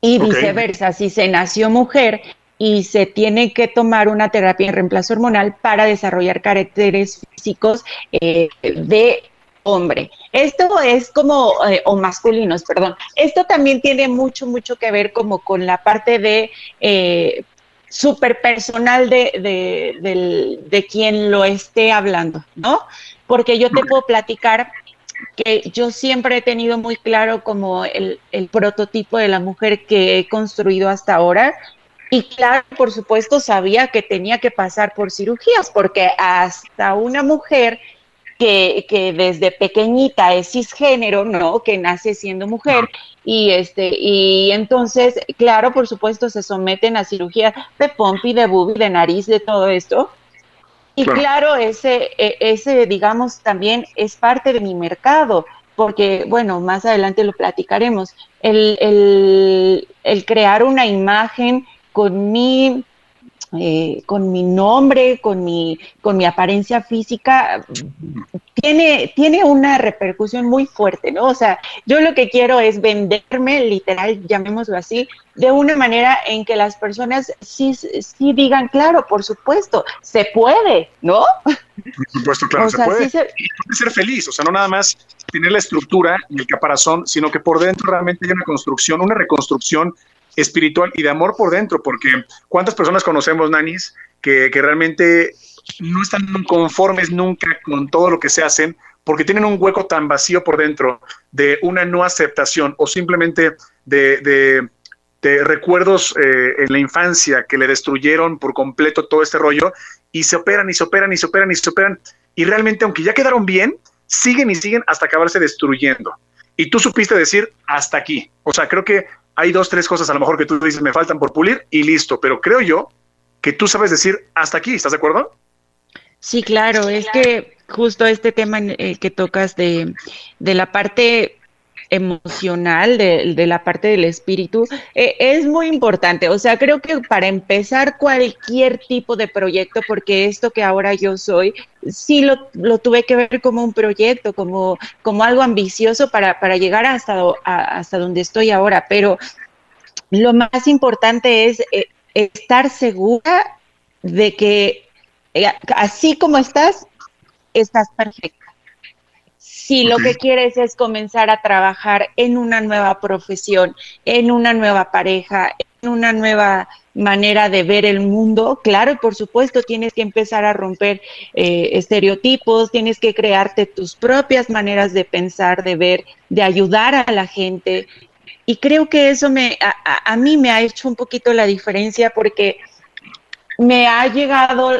F: Y okay. viceversa, si se nació mujer y se tiene que tomar una terapia de reemplazo hormonal para desarrollar caracteres físicos eh, de hombre. Esto es como, eh, o masculinos, perdón. Esto también tiene mucho, mucho que ver como con la parte de eh, súper personal de, de, de, quien lo esté hablando, ¿no? Porque yo te puedo platicar que yo siempre he tenido muy claro como el, el prototipo de la mujer que he construido hasta ahora. Y claro, por supuesto, sabía que tenía que pasar por cirugías, porque hasta una mujer que, que, desde pequeñita es cisgénero, ¿no? Que nace siendo mujer y este y entonces, claro, por supuesto se someten a cirugía de pompi, de bubi, de nariz, de todo esto. Y claro, claro ese e, ese digamos también es parte de mi mercado, porque bueno, más adelante lo platicaremos. El, el, el crear una imagen con mi eh, con mi nombre, con mi, con mi apariencia física, tiene, tiene una repercusión muy fuerte, ¿no? O sea, yo lo que quiero es venderme, literal, llamémoslo así, de una manera en que las personas sí, sí digan, claro, por supuesto, se puede, ¿no?
C: Por supuesto, claro, o se sea, puede. Sí se... Y puede ser feliz, o sea, no nada más tener la estructura y el caparazón, sino que por dentro realmente hay una construcción, una reconstrucción espiritual y de amor por dentro, porque cuántas personas conocemos, Nanis, que, que realmente no están conformes nunca con todo lo que se hacen, porque tienen un hueco tan vacío por dentro de una no aceptación o simplemente de, de recuerdos eh, en la infancia que le destruyeron por completo todo este rollo y se operan y se operan y se operan y se operan y realmente aunque ya quedaron bien, siguen y siguen hasta acabarse destruyendo. Y tú supiste decir hasta aquí. O sea, creo que hay dos, tres cosas a lo mejor que tú dices me faltan por pulir y listo, pero creo yo que tú sabes decir hasta aquí, ¿estás de acuerdo?
F: Sí, claro, es que justo este tema eh, que tocas de, de la parte emocional, de, la parte del espíritu, eh, es muy importante. O sea, creo que para empezar cualquier tipo de proyecto, porque esto que ahora yo soy, sí lo, lo tuve que ver como un proyecto, como, como algo ambicioso para, para llegar hasta, hasta donde estoy ahora, pero lo más importante es eh, estar segura de que eh, así como estás, estás perfecta si lo que quieres es comenzar a trabajar en una nueva profesión, en una nueva pareja, en una nueva manera de ver el mundo, claro, y por supuesto tienes que empezar a romper eh, estereotipos, tienes que crearte tus propias maneras de pensar, de ver, de ayudar a la gente. Y creo que eso me, a, a mí me ha hecho un poquito la diferencia porque me ha llegado,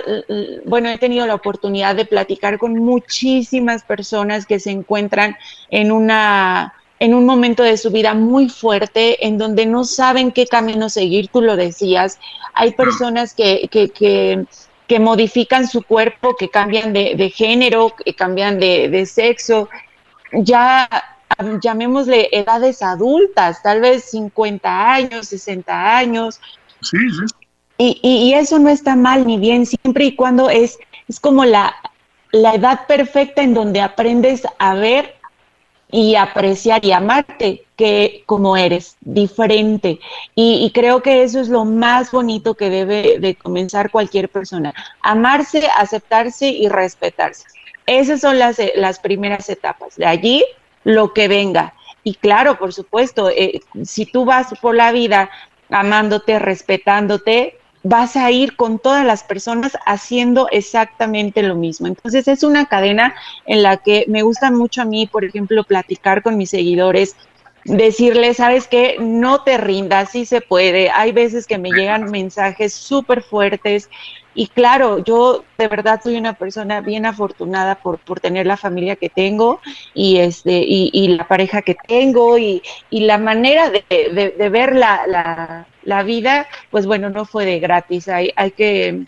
F: bueno, he tenido la oportunidad de platicar con muchísimas personas que se encuentran en una en un momento de su vida muy fuerte, en donde no saben qué camino seguir, tú lo decías. Hay personas que, que, que, modifican su cuerpo, que cambian de, género, que cambian de, de sexo, ya llamémosle edades adultas, tal vez 50 años, 60 años. Sí, sí. Y, y, eso no está mal ni bien, siempre y cuando es, es como la, la edad perfecta en donde aprendes a ver y apreciar y amarte que como eres, diferente. Y, creo que eso es lo más bonito que debe de comenzar cualquier persona. Amarse, aceptarse y respetarse. Esas son las, las primeras etapas. De allí, lo que venga. Y claro, por supuesto, eh, si tú vas por la vida amándote, respetándote, vas a ir con todas las personas haciendo exactamente lo mismo. Entonces es una cadena en la que me gusta mucho a mí, por ejemplo, platicar con mis seguidores, decirles, sabes qué, no te rindas, sí se puede. Hay veces que me llegan mensajes súper fuertes y claro, yo de verdad soy una persona bien afortunada por, por tener la familia que tengo y, este, y, la pareja que tengo y, la manera de, de, ver la, la, vida, pues bueno, no fue de gratis. Hay, hay, que,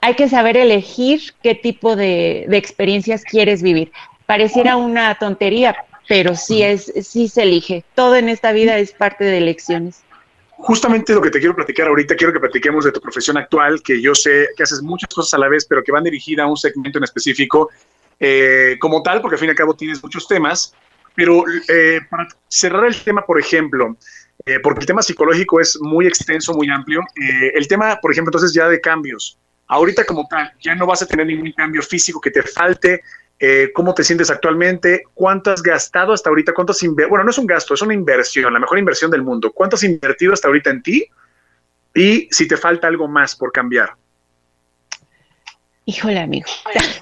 F: hay que saber elegir qué tipo de, de experiencias quieres vivir. Pareciera una tontería, pero sí, es, sí se elige. Todo en esta vida es parte de elecciones
C: justamente lo que te quiero platicar ahorita, quiero que platiquemos de tu profesión actual, que yo sé que haces muchas cosas a la vez, pero que van dirigidas a un segmento en específico eh, como tal, porque al fin y al cabo tienes muchos temas. Pero eh, para cerrar el tema, por ejemplo, eh, porque el tema psicológico es muy extenso, muy amplio, el tema, por ejemplo, entonces ya de cambios. Ahorita como tal, ya no vas a tener ningún cambio físico que te falte, eh, cómo te sientes actualmente, cuánto has gastado hasta ahorita, cuánto has bueno, no es un gasto, es una inversión, la mejor inversión del mundo, cuánto has invertido hasta ahorita en ti y si te falta algo más por cambiar.
F: Híjole, amigo.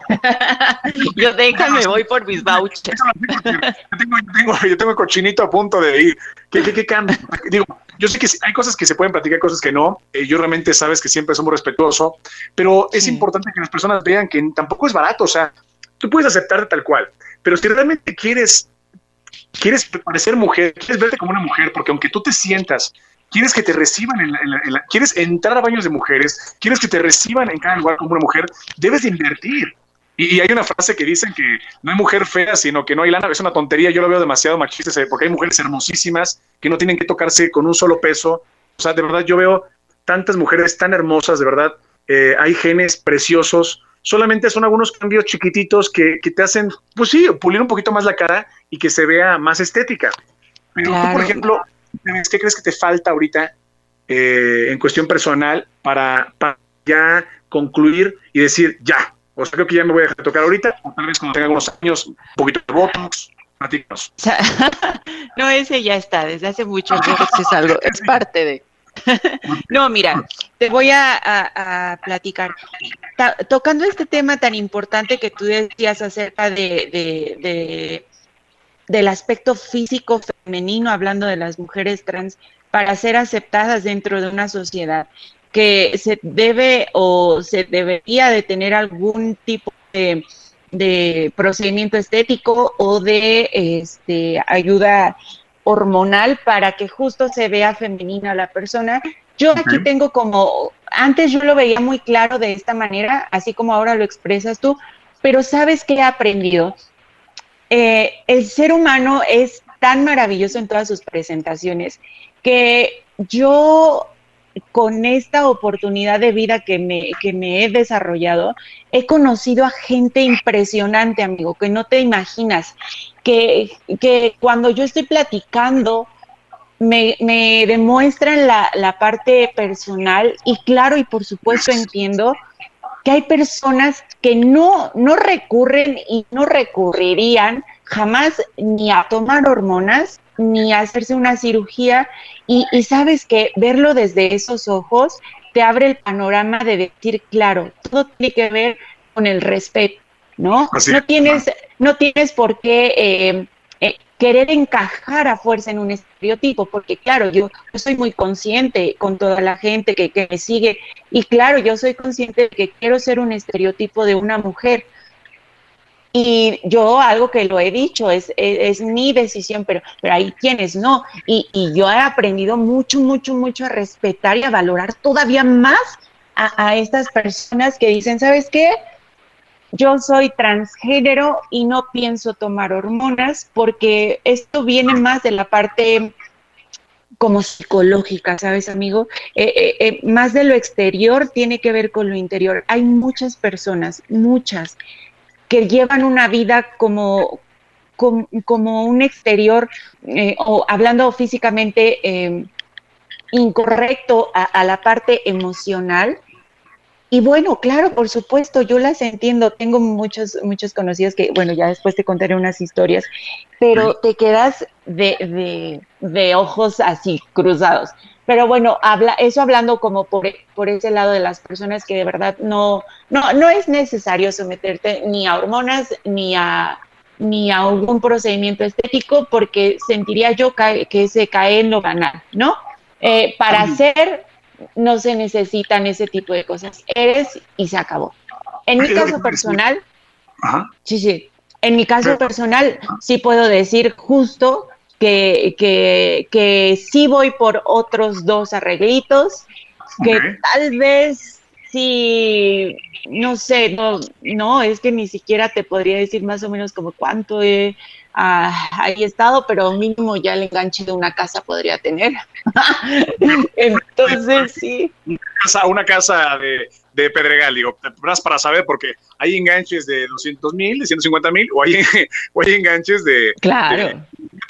F: <laughs> yo déjame, voy por mis vouchers.
C: Yo tengo, el cochinito a punto de ir. ¿Qué, qué, cambio? Digo, yo sé que hay cosas que se pueden platicar, cosas que no. Eh, yo realmente sabes que siempre somos respetuosos, pero es importante que las personas vean que tampoco es barato. O sea, Tú puedes aceptarte tal cual, pero si realmente quieres, quieres parecer mujer, quieres verte como una mujer, porque aunque tú te sientas, quieres que te reciban, en la, quieres entrar a baños de mujeres, quieres que te reciban en cada lugar como una mujer, debes de invertir. Y, hay una frase que dicen que no hay mujer fea, sino que no hay lana. Es una tontería, yo lo veo demasiado machista, porque hay mujeres hermosísimas que no tienen que tocarse con un solo peso. O sea, de verdad, yo veo tantas mujeres tan hermosas, de verdad. Eh, hay genes preciosos, solamente son algunos cambios chiquititos que, te hacen, pues sí, pulir un poquito más la cara y que se vea más estética. Pero tú, por ejemplo, ¿qué crees que te falta ahorita eh, en cuestión personal para, ya concluir y decir, ya, o sea, creo que ya me voy a dejar de tocar ahorita, o tal vez cuando tenga algunos años, un poquito de botox, platícanos. <laughs>
F: no, ese ya está, desde hace mucho tiempo es algo, es parte de... <laughs> no, mira, te voy a, platicar. tocando este tema tan importante que tú decías acerca de, del aspecto físico femenino, hablando de las mujeres trans, para ser aceptadas dentro de una sociedad, que se debe o se debería de tener algún tipo de, procedimiento estético o de este, ayuda hormonal para que justo se vea femenina la persona. Yo aquí tengo como, antes yo lo veía muy claro de esta manera, así como ahora lo expresas tú, pero ¿sabes qué he aprendido? Eh, el ser humano es tan maravilloso en todas sus presentaciones que yo con esta oportunidad de vida que me, que me he desarrollado, he conocido a gente impresionante, amigo, que no te imaginas, que, que cuando yo estoy platicando, me, me demuestran la, la, parte personal y claro, y por supuesto entiendo que hay personas que no, no recurren y no recurrirían jamás ni a tomar hormonas ni hacerse una cirugía y, sabes que verlo desde esos ojos te abre el panorama de decir, claro, todo tiene que ver con el respeto, ¿no? no tienes, no tienes por qué eh, eh, querer encajar a fuerza en un estereotipo, porque claro, yo, soy muy consciente con toda la gente que, que me sigue, y claro, yo soy consciente de que quiero ser un estereotipo de una mujer, y yo algo que lo he dicho, es, es, mi decisión, pero, pero hay quienes no. Y, y, yo he aprendido mucho, mucho, mucho a respetar y a valorar todavía más a, estas personas que dicen, ¿sabes qué? Yo soy transgénero y no pienso tomar hormonas porque esto viene más de la parte como psicológica, ¿sabes, amigo? Eh, eh, eh, más de lo exterior tiene que ver con lo interior. Hay muchas personas, muchas, que llevan una vida como, como, un exterior, eh, o hablando físicamente, eh, incorrecto a, la parte emocional. Y bueno, claro, por supuesto, yo las entiendo. Tengo muchos, muchos conocidos que, bueno, ya después te contaré unas historias, pero te quedas de, de ojos así, cruzados. Pero bueno, habla, eso hablando como por, por ese lado de las personas que de verdad no, no, no es necesario someterte ni a hormonas ni a ni a algún procedimiento estético porque sentiría yo que se cae en lo banal, ¿no? Eh, para hacer no se necesitan ese tipo de cosas. Eres y se acabó. En mi caso personal, sí, sí. En mi caso personal, sí puedo decir justo que, que, que sí voy por otros dos arreglitos, que tal vez sí, no sé, no, no, es que ni siquiera te podría decir más o menos como cuánto he ah, estado, pero mínimo ya el enganche de una casa podría tener. <laughs> Entonces, sí.
C: Una casa, una casa de, de Pedregal, digo, más para saber, porque hay enganches de 200 mil, de 150 mil, o hay, <laughs> o hay enganches de,
F: claro.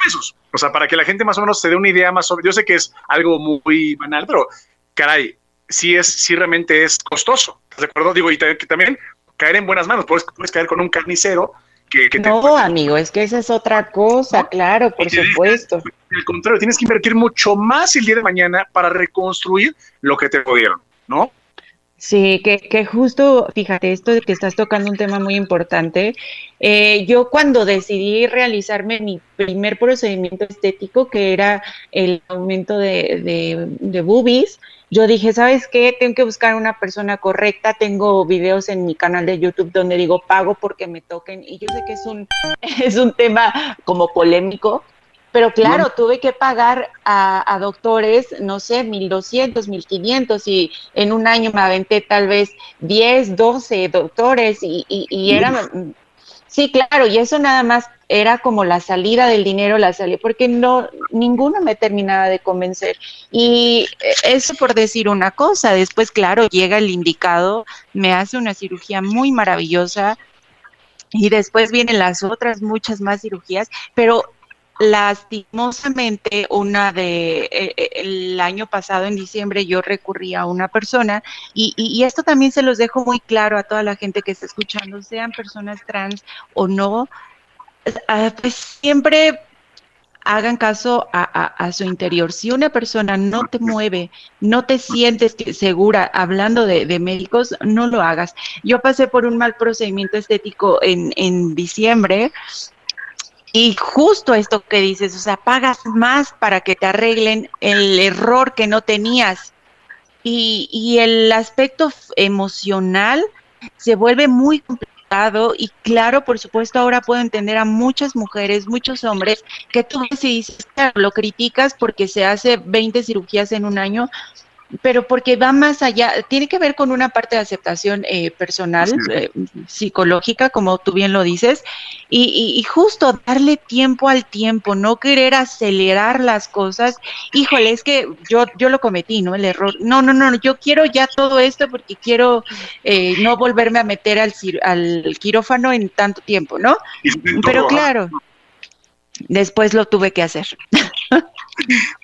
C: pesos. O sea, para que la gente más o menos se dé una idea más sobre, yo sé que es algo muy banal, pero caray, sí es, sí realmente es costoso, ¿de acuerdo? Digo, y también caer en buenas manos, puedes, puedes caer con un carnicero que, que
F: no, amigo, es que esa es otra cosa, claro, por supuesto.
C: al contrario, tienes que invertir mucho más el día de mañana para reconstruir lo que te pudieron, ¿no?
F: Sí, que, que justo, fíjate, esto que estás tocando un tema muy importante. Eh, yo cuando decidí realizarme mi primer procedimiento estético, que era el aumento de, de, de boobies, yo dije, ¿sabes qué? Tengo que buscar una persona correcta. Tengo videos en mi canal de YouTube donde digo, pago porque me toquen. Y yo sé que es un, <laughs> es un tema como polémico, pero claro, tuve que pagar a, doctores, no sé, 1200, 1500 y en un año me aventé tal vez 10, 12 doctores y, y, y era... Sí, claro, y eso nada más era como la salida del dinero, la salida, porque no, ninguno me terminaba de convencer. Y eso por decir una cosa, después, claro, llega el indicado, me hace una cirugía muy maravillosa, y después vienen las otras muchas más cirugías, pero lastimosamente una de eh, eh, el año pasado en diciembre yo recurrí a una persona y, y, esto también se los dejo muy claro a toda la gente que está escuchando, sean personas trans o no, ah, pues siempre hagan caso a, a, su interior. Si una persona no te mueve, no te sientes segura hablando de, de, médicos, no lo hagas. Yo pasé por un mal procedimiento estético en, en diciembre Y justo esto que dices, o sea, pagas más para que te arreglen el error que no tenías. Y, y el aspecto emocional se vuelve muy complicado y claro, por supuesto, ahora puedo entender a muchas mujeres, muchos hombres que tú y dices, claro, lo criticas porque se hace 20 cirugías en un año, pero porque va más allá, tiene que ver con una parte de aceptación eh, personal, eh, psicológica, como tú bien lo dices, y, y, justo darle tiempo al tiempo, no querer acelerar las cosas. Híjole, es que yo, yo lo cometí, ¿no? El error. No, no, no, yo quiero ya todo esto porque quiero eh, no volverme a meter al, al quirófano en tanto tiempo, ¿no? Pero claro, después lo tuve que hacer. <laughs>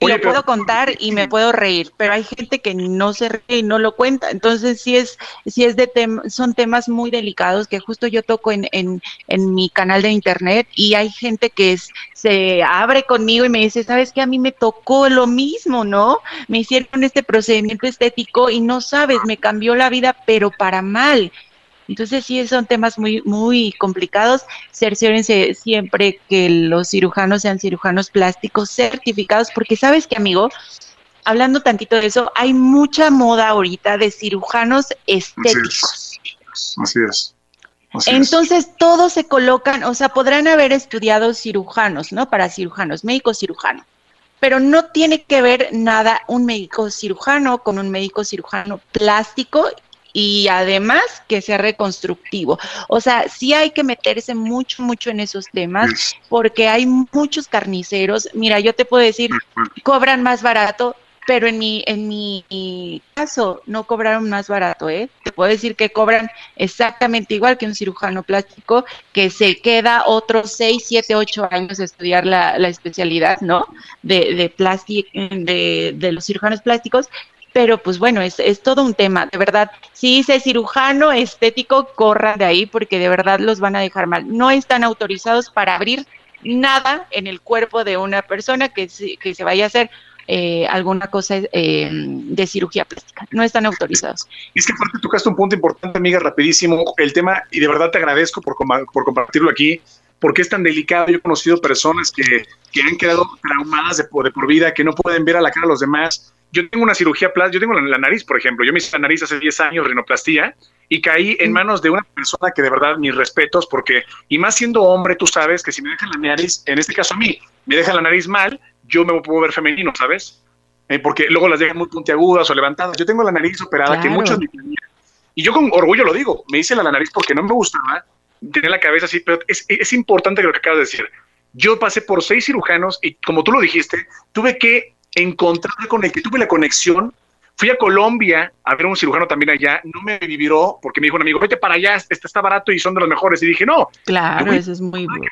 F: y lo puedo contar y me puedo reír, pero hay gente que no se ríe y no lo cuenta. Entonces, sí es, sí es de son temas muy delicados que justo yo toco en, en, en mi canal de internet y hay gente que es, se abre conmigo y me dice, ¿sabes qué? A mí me tocó lo mismo, ¿no? Me hicieron este procedimiento estético y no sabes, me cambió la vida, pero para mal. Entonces sí son temas muy muy complicados. Cerciórense siempre que los cirujanos sean cirujanos plásticos certificados, porque sabes que amigo, hablando tantito de eso, hay mucha moda ahorita de cirujanos estéticos.
C: Así es.
F: Entonces todos se colocan, o sea, podrán haber estudiado cirujanos, ¿no? Para cirujanos, médico cirujano. Pero no tiene que ver nada un médico cirujano con un médico cirujano plástico y además que sea reconstructivo. O sea, sí hay que meterse mucho, mucho en esos temas porque hay muchos carniceros. Mira, yo te puedo decir, cobran más barato, pero en mi, en mi caso no cobraron más barato, ¿eh? Te puedo decir que cobran exactamente igual que un cirujano plástico que se queda otros 6, 7, 8 años a estudiar la, la especialidad, ¿no? De, de, de, de los cirujanos plásticos pero pues bueno, es, es todo un tema, de verdad. Si dice cirujano estético, corran de ahí porque de verdad los van a dejar mal. No están autorizados para abrir nada en el cuerpo de una persona que, que se vaya a hacer eh, alguna cosa eh, de cirugía plástica. No están autorizados.
C: Es que aparte tocaste un punto importante, amiga, rapidísimo, el tema, y de verdad te agradezco por, por compartirlo aquí, porque es tan delicado. Yo he conocido personas que, que han quedado traumadas de, de por vida, que no pueden ver a la cara a los demás yo tengo una cirugía plástica, yo tengo la, nariz, por ejemplo, yo me hice la nariz hace 10 años, rinoplastía, y caí en manos de una persona que de verdad mis respetos, porque, y más siendo hombre, tú sabes que si me dejan la nariz, en este caso a mí, me dejan la nariz mal, yo me puedo ver femenino, ¿sabes? Eh, porque luego las dejan muy puntiagudas o levantadas. Yo tengo la nariz operada, que muchos y yo con orgullo lo digo, me hice la nariz porque no me gustaba tener la cabeza así, pero es, es importante lo que acabas de decir. Yo pasé por seis cirujanos y como tú lo dijiste, tuve que encontrar con el que tuve la conexión. Fui a Colombia a ver a un cirujano también allá, no me viviró porque me dijo un amigo, vete para allá, este está barato y son de los mejores. Y dije, no.
F: Claro, eso es muy bueno.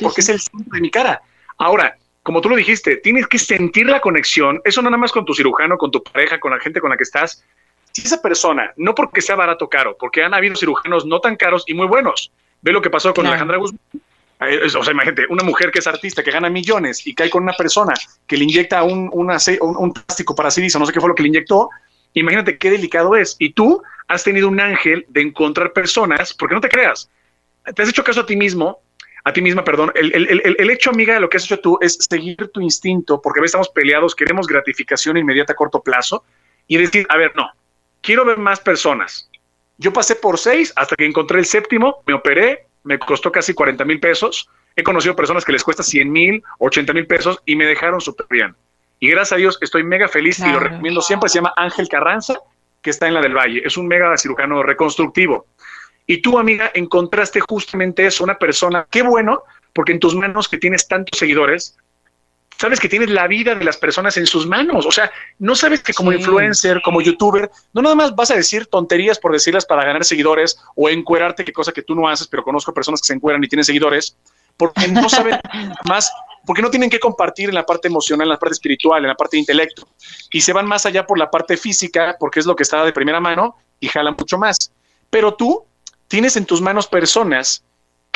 C: porque es el centro de mi cara. Ahora, como tú lo dijiste, tienes que sentir la conexión, eso no nada más con tu cirujano, con tu pareja, con la gente con la que estás. Si esa persona, no porque sea barato o caro, porque han habido cirujanos no tan caros y muy buenos. Ve lo que pasó con Alejandra Guzmán o sea, imagínate, una mujer que es artista, que gana millones y cae con una persona que le inyecta un, un, plástico para silicio, no sé qué fue lo que le inyectó, imagínate qué delicado es. Y tú has tenido un ángel de encontrar personas, porque no te creas, te has hecho caso a ti mismo, a ti misma, perdón. El, el, el, hecho, amiga, de lo que has hecho tú es seguir tu instinto, porque a veces estamos peleados, queremos gratificación inmediata a corto plazo y decir, a ver, no, quiero ver más personas. Yo pasé por seis hasta que encontré el séptimo, me operé, me costó casi 40 mil pesos. He conocido personas que les cuesta 100 mil, 80 mil pesos y me dejaron súper bien. Y gracias a Dios estoy mega feliz y lo recomiendo siempre. Se llama Ángel Carranza, que está en la del Valle. Es un mega cirujano reconstructivo. Y tú, amiga, encontraste justamente eso, una persona, qué bueno, porque en tus manos que tienes tantos seguidores, sabes que tienes la vida de las personas en sus manos. O sea, no sabes que como influencer, como youtuber, no nada más vas a decir tonterías por decirlas para ganar seguidores o encuerarte, que cosa que tú no haces, pero conozco personas que se encueran y tienen seguidores, porque no saben <laughs> más, porque no tienen que compartir en la parte emocional, en la parte espiritual, en la parte de intelecto. Y se van más allá por la parte física, porque es lo que está de primera mano y jalan mucho más. Pero tú tienes en tus manos personas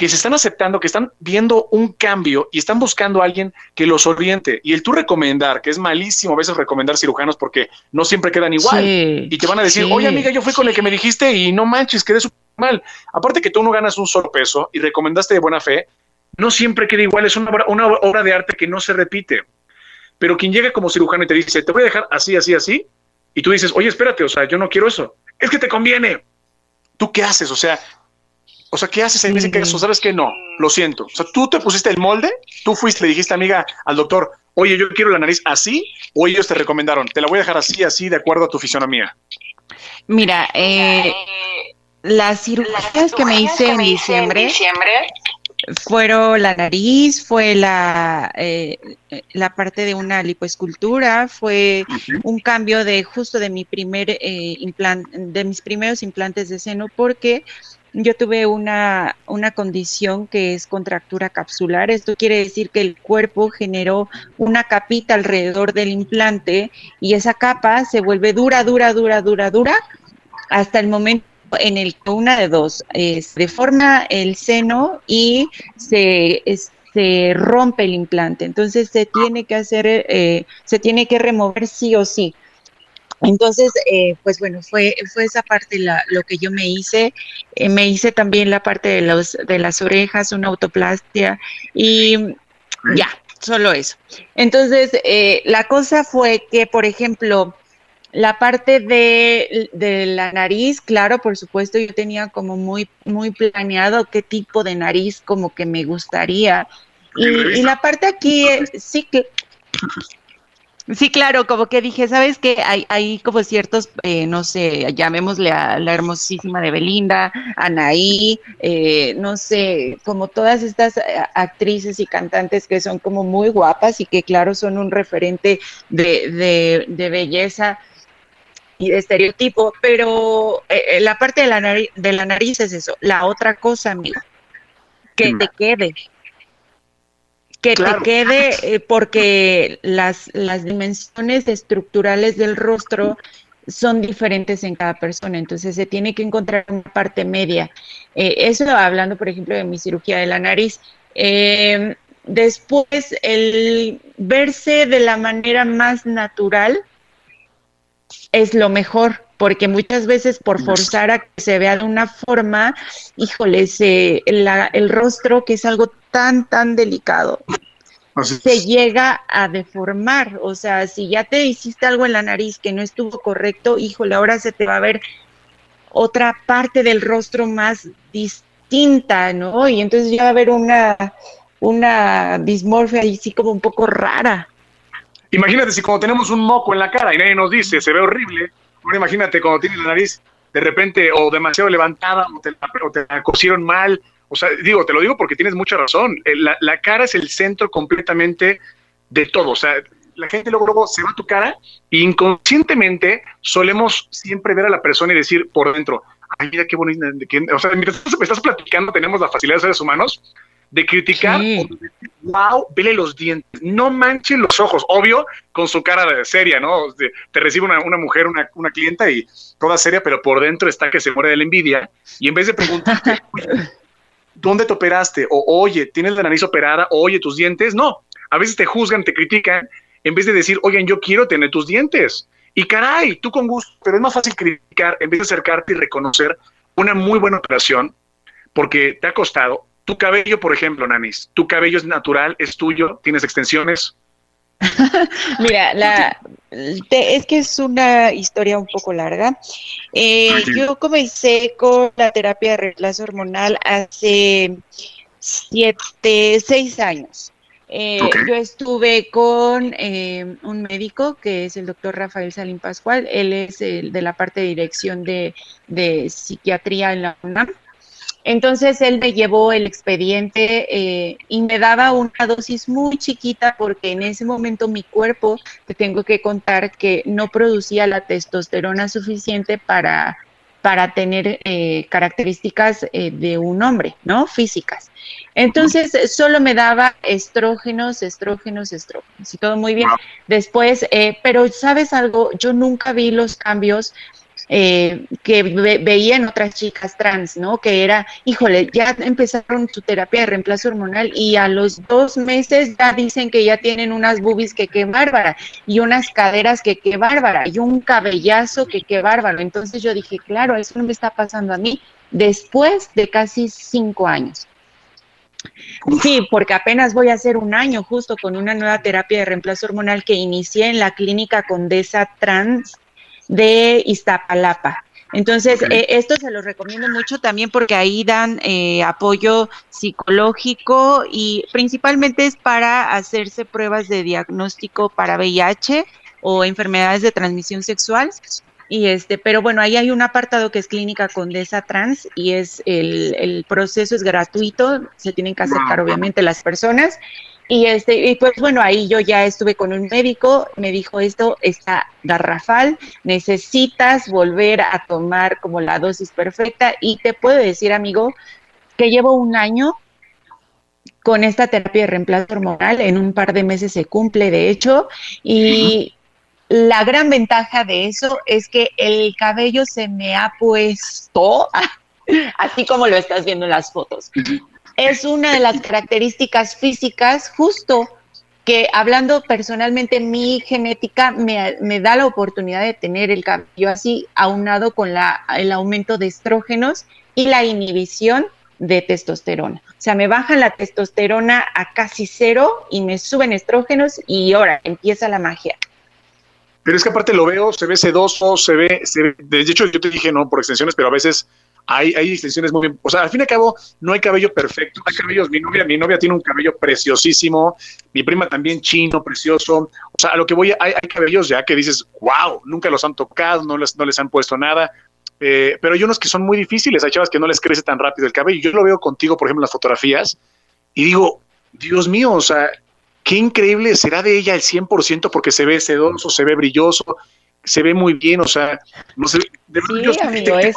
C: que se están aceptando, que están viendo un cambio y están buscando a alguien que los oriente. Y el tú recomendar, que es malísimo a veces recomendar cirujanos porque no siempre quedan igual. y te van a decir, oye amiga, yo fui con el que me dijiste y no manches, quedé súper mal. Aparte que tú no ganas un solo peso y recomendaste de buena fe, no siempre queda igual, es una obra, una obra de arte que no se repite. Pero quien llega como cirujano y te dice, te voy a dejar así, así, así, y tú dices, oye, espérate, o sea, yo no quiero eso, es que te conviene. ¿Tú qué haces? O sea, o sea, ¿qué haces en ese caso? ¿Sabes que No, lo siento. O sea, tú te pusiste el molde, tú fuiste, le dijiste, amiga, al doctor, oye, yo quiero la nariz así, o ellos te recomendaron, te la voy a dejar así, así, de acuerdo a tu fisionomía.
F: Mira, eh, las cirugías que me hice en diciembre, fueron la nariz, fue la, eh, la parte de una lipoescultura, fue un cambio de justo de mi primer eh, implante, de mis primeros implantes de seno, porque yo tuve una, una condición que es contractura capsular. Esto quiere decir que el cuerpo generó una capita alrededor del implante y esa capa se vuelve dura, dura, dura, dura, dura, hasta el momento en el que una de dos eh, deforma el seno y se, se rompe el implante. Entonces se tiene que hacer, eh, se tiene que remover sí o sí. Entonces, eh, pues bueno, fue, fue esa parte la, lo que yo me hice. me hice también la parte de, los, de las orejas, una autoplastia y ya, solo eso. Entonces, la cosa fue que, por ejemplo, la parte de, la nariz, claro, por supuesto, yo tenía como muy, muy planeado qué tipo de nariz como que me gustaría. Y, la parte aquí, eh, sí, que, sí, claro, como que dije, ¿sabes qué? Hay, hay como ciertos, eh, no sé, llamémosle a la hermosísima de Belinda, Anaí, eh, no sé, como todas estas actrices y cantantes que son como muy guapas y que, claro, son un referente de, de, de belleza y de estereotipo, pero eh, eh, la parte de la, nariz, de la nariz es eso. La otra cosa, amiga, que te quede. Que te quede, eh, porque las, las dimensiones estructurales del rostro son diferentes en cada persona, entonces se tiene que encontrar una parte media. eso hablando, por ejemplo, de mi cirugía de la nariz. después, el verse de la manera más natural, es lo mejor, porque muchas veces por forzar a que se vea de una forma, híjole, se, el rostro, que es algo tan, tan delicado, se llega a deformar. O sea, si ya te hiciste algo en la nariz que no estuvo correcto, híjole, ahora se te va a ver otra parte del rostro más distinta, ¿no? Y entonces ya va a haber una, una dismorfia así como un poco rara.
C: Imagínate si cuando tenemos un moco en la cara y nadie nos dice, se ve horrible. Ahora imagínate cuando tienes la nariz de repente o demasiado levantada o te, la cosieron mal. O sea, digo, te lo digo porque tienes mucha razón. Eh, la, la, cara es el centro completamente de todo. O sea, la gente luego, luego se va a tu cara e inconscientemente solemos siempre ver a la persona y decir por dentro, ay, mira qué bonita. O sea, mientras me estás platicando, tenemos la facilidad de seres humanos de criticar wow, vele los dientes, no manche los ojos, obvio, con su cara de seria, ¿no? Te recibe una, una mujer, una, una, clienta y toda seria, pero por dentro está que se muere de la envidia, y en vez de preguntarte, <laughs> ¿dónde te operaste? O, oye, ¿tienes la nariz operada? oye, tus dientes, no, a veces te juzgan, te critican, en vez de decir, oigan, yo quiero tener tus dientes. Y caray, tú con gusto, pero es más fácil criticar en vez de acercarte y reconocer una muy buena operación porque te ha costado, tu cabello, por ejemplo, Nanis, tu cabello es natural, es tuyo, tienes extensiones. <laughs>
F: Mira, la, es que es una historia un poco larga. Eh, yo comencé con la terapia de reemplazo hormonal hace siete, seis años. Eh, yo estuve con eh, un médico que es el doctor Rafael Salim Pascual. Él es el de la parte de dirección de, de psiquiatría en la UNAM. Entonces él me llevó el expediente eh, y me daba una dosis muy chiquita porque en ese momento mi cuerpo, te tengo que contar que no producía la testosterona suficiente para, para tener eh, características eh, de un hombre, ¿no? Físicas. Entonces solo me daba estrógenos, estrógenos, estrógenos y todo muy bien. Después, pero sabes algo, yo nunca vi los cambios eh, que veían otras chicas trans, ¿no? Que era, híjole, ya empezaron su terapia de reemplazo hormonal y a los dos meses ya dicen que ya tienen unas boobies que qué bárbara y unas caderas que qué bárbara y un cabellazo que qué bárbaro. Entonces yo dije, claro, eso no me está pasando a mí después de casi cinco años. Sí, porque apenas voy a hacer un año justo con una nueva terapia de reemplazo hormonal que inicié en la clínica Condesa Trans de Iztapalapa. Entonces, eh, esto se lo recomiendo mucho también porque ahí dan eh, apoyo psicológico y principalmente es para hacerse pruebas de diagnóstico para VIH o enfermedades de transmisión sexual. Y este, pero bueno, ahí hay un apartado que es Clínica Condesa Trans y es el, el proceso es gratuito, se tienen que acercar obviamente las personas y este, y pues bueno, ahí yo ya estuve con un médico, me dijo esto está garrafal, necesitas volver a tomar como la dosis perfecta y te puedo decir, amigo, que llevo un año con esta terapia de reemplazo hormonal, en un par de meses se cumple, de hecho, y la gran ventaja de eso es que el cabello se me ha puesto, <laughs> así como lo estás viendo en las fotos es una de las características físicas justo que hablando personalmente mi genética me, da la oportunidad de tener el cabello así aunado con la, el aumento de estrógenos y la inhibición de testosterona. O sea, me bajan la testosterona a casi cero y me suben estrógenos y ahora empieza la magia.
C: Pero es que aparte lo veo, se ve sedoso, se ve, se ve, de hecho yo te dije no por extensiones, pero a veces hay, hay extensiones muy bien. O sea, al fin y al cabo, no hay cabello perfecto. Hay cabellos, mi novia, mi novia tiene un cabello preciosísimo, mi prima también chino, precioso. O sea, a lo que voy, hay, hay cabellos ya que dices, wow, nunca los han tocado, no les, no les han puesto nada. Eh, pero hay unos que son muy difíciles, hay chavas que no les crece tan rápido el cabello. Yo lo veo contigo, por ejemplo, en las fotografías, y digo, Dios mío, o sea, qué increíble será de ella el 100% porque se ve sedoso, se ve brilloso, se ve muy bien, o sea, no sé, de
F: sí, amigo, es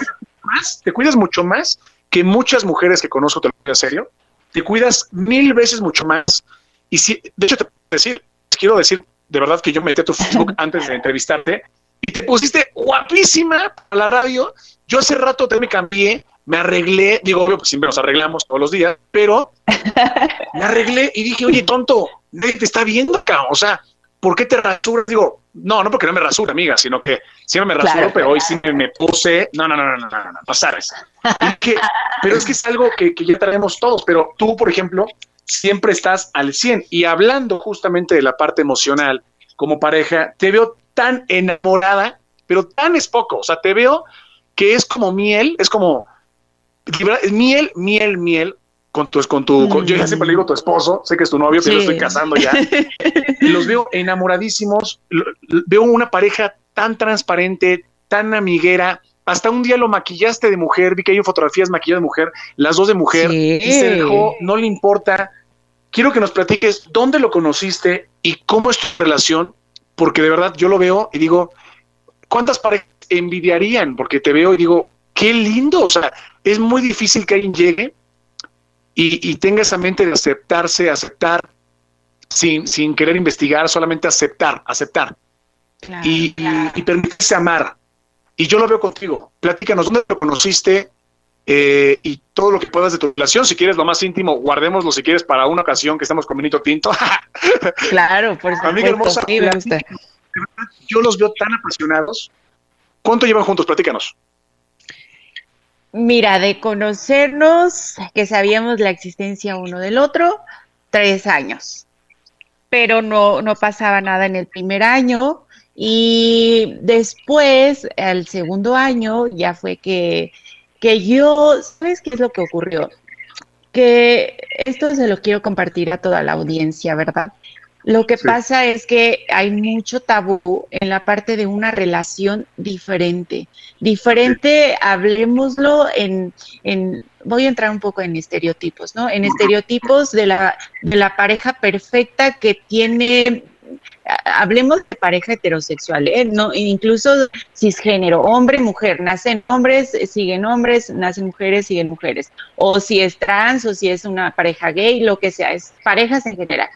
C: te cuidas mucho más que muchas mujeres que conozco, te lo digo en serio, te cuidas mil veces mucho más. Y si, de hecho, te decir, quiero decir de verdad que yo me metí a tu Facebook <laughs> antes de entrevistarte y te pusiste guapísima a la radio. Yo hace rato te me cambié, me arreglé, digo, obvio, pues siempre nos arreglamos todos los días, pero <laughs> me arreglé y dije, oye, tonto, nadie te está viendo acá, o sea, ¿por qué te rasuras? Digo, no, no porque no me rasura, amiga, sino que siempre me rasuro, pero hoy sí me, puse, no, no, no, no, no, no, no, pasar eso. pero es que es algo que, que ya traemos todos, pero tú, por ejemplo, siempre estás al 100 y hablando justamente de la parte emocional como pareja, te veo tan enamorada, pero tan es poco, o sea, te veo que es como miel, es como miel, miel, miel, con tu, con tu, yo ya siempre le digo tu esposo, sé que es tu novio, pero estoy casando ya. y <laughs> los veo enamoradísimos, veo una pareja tan transparente, tan amiguera. Hasta un día lo maquillaste de mujer, vi que hay fotografías maquilladas de mujer, las dos de mujer, y se dejó, no le importa. Quiero que nos platiques dónde lo conociste y cómo es tu relación, porque de verdad yo lo veo y digo, ¿cuántas parejas envidiarían? Porque te veo y digo, qué lindo, o sea, es muy difícil que alguien llegue y, tenga esa mente de aceptarse, aceptar, sin, sin querer investigar, solamente aceptar, aceptar. y, y, permitirse amar. Y yo lo veo contigo. Platícanos, ¿dónde lo conociste? Eh, y todo lo que puedas de tu relación. Si quieres lo más íntimo, guardémoslo si quieres para una ocasión que estamos con Benito Tinto. <laughs>
F: claro, por supuesto.
C: Amiga hermosa, yo los veo tan apasionados. ¿Cuánto llevan juntos? Platícanos.
F: Mira, de conocernos, que sabíamos la existencia uno del otro, tres años. Pero no, no pasaba nada en el primer año. Y después, al segundo año, ya fue que, que yo, ¿sabes qué es lo que ocurrió? Que esto se lo quiero compartir a toda la audiencia, ¿verdad? Lo que pasa es que hay mucho tabú en la parte de una relación diferente. Diferente, hablemoslo en, en, voy a entrar un poco en estereotipos, ¿no? En estereotipos de la, de la pareja perfecta que tiene hablemos de pareja heterosexual, ¿eh? no, incluso cisgénero, hombre, mujer, nacen hombres, siguen hombres, nacen mujeres, siguen mujeres, o si es trans, o si es una pareja gay, lo que sea, es parejas en general.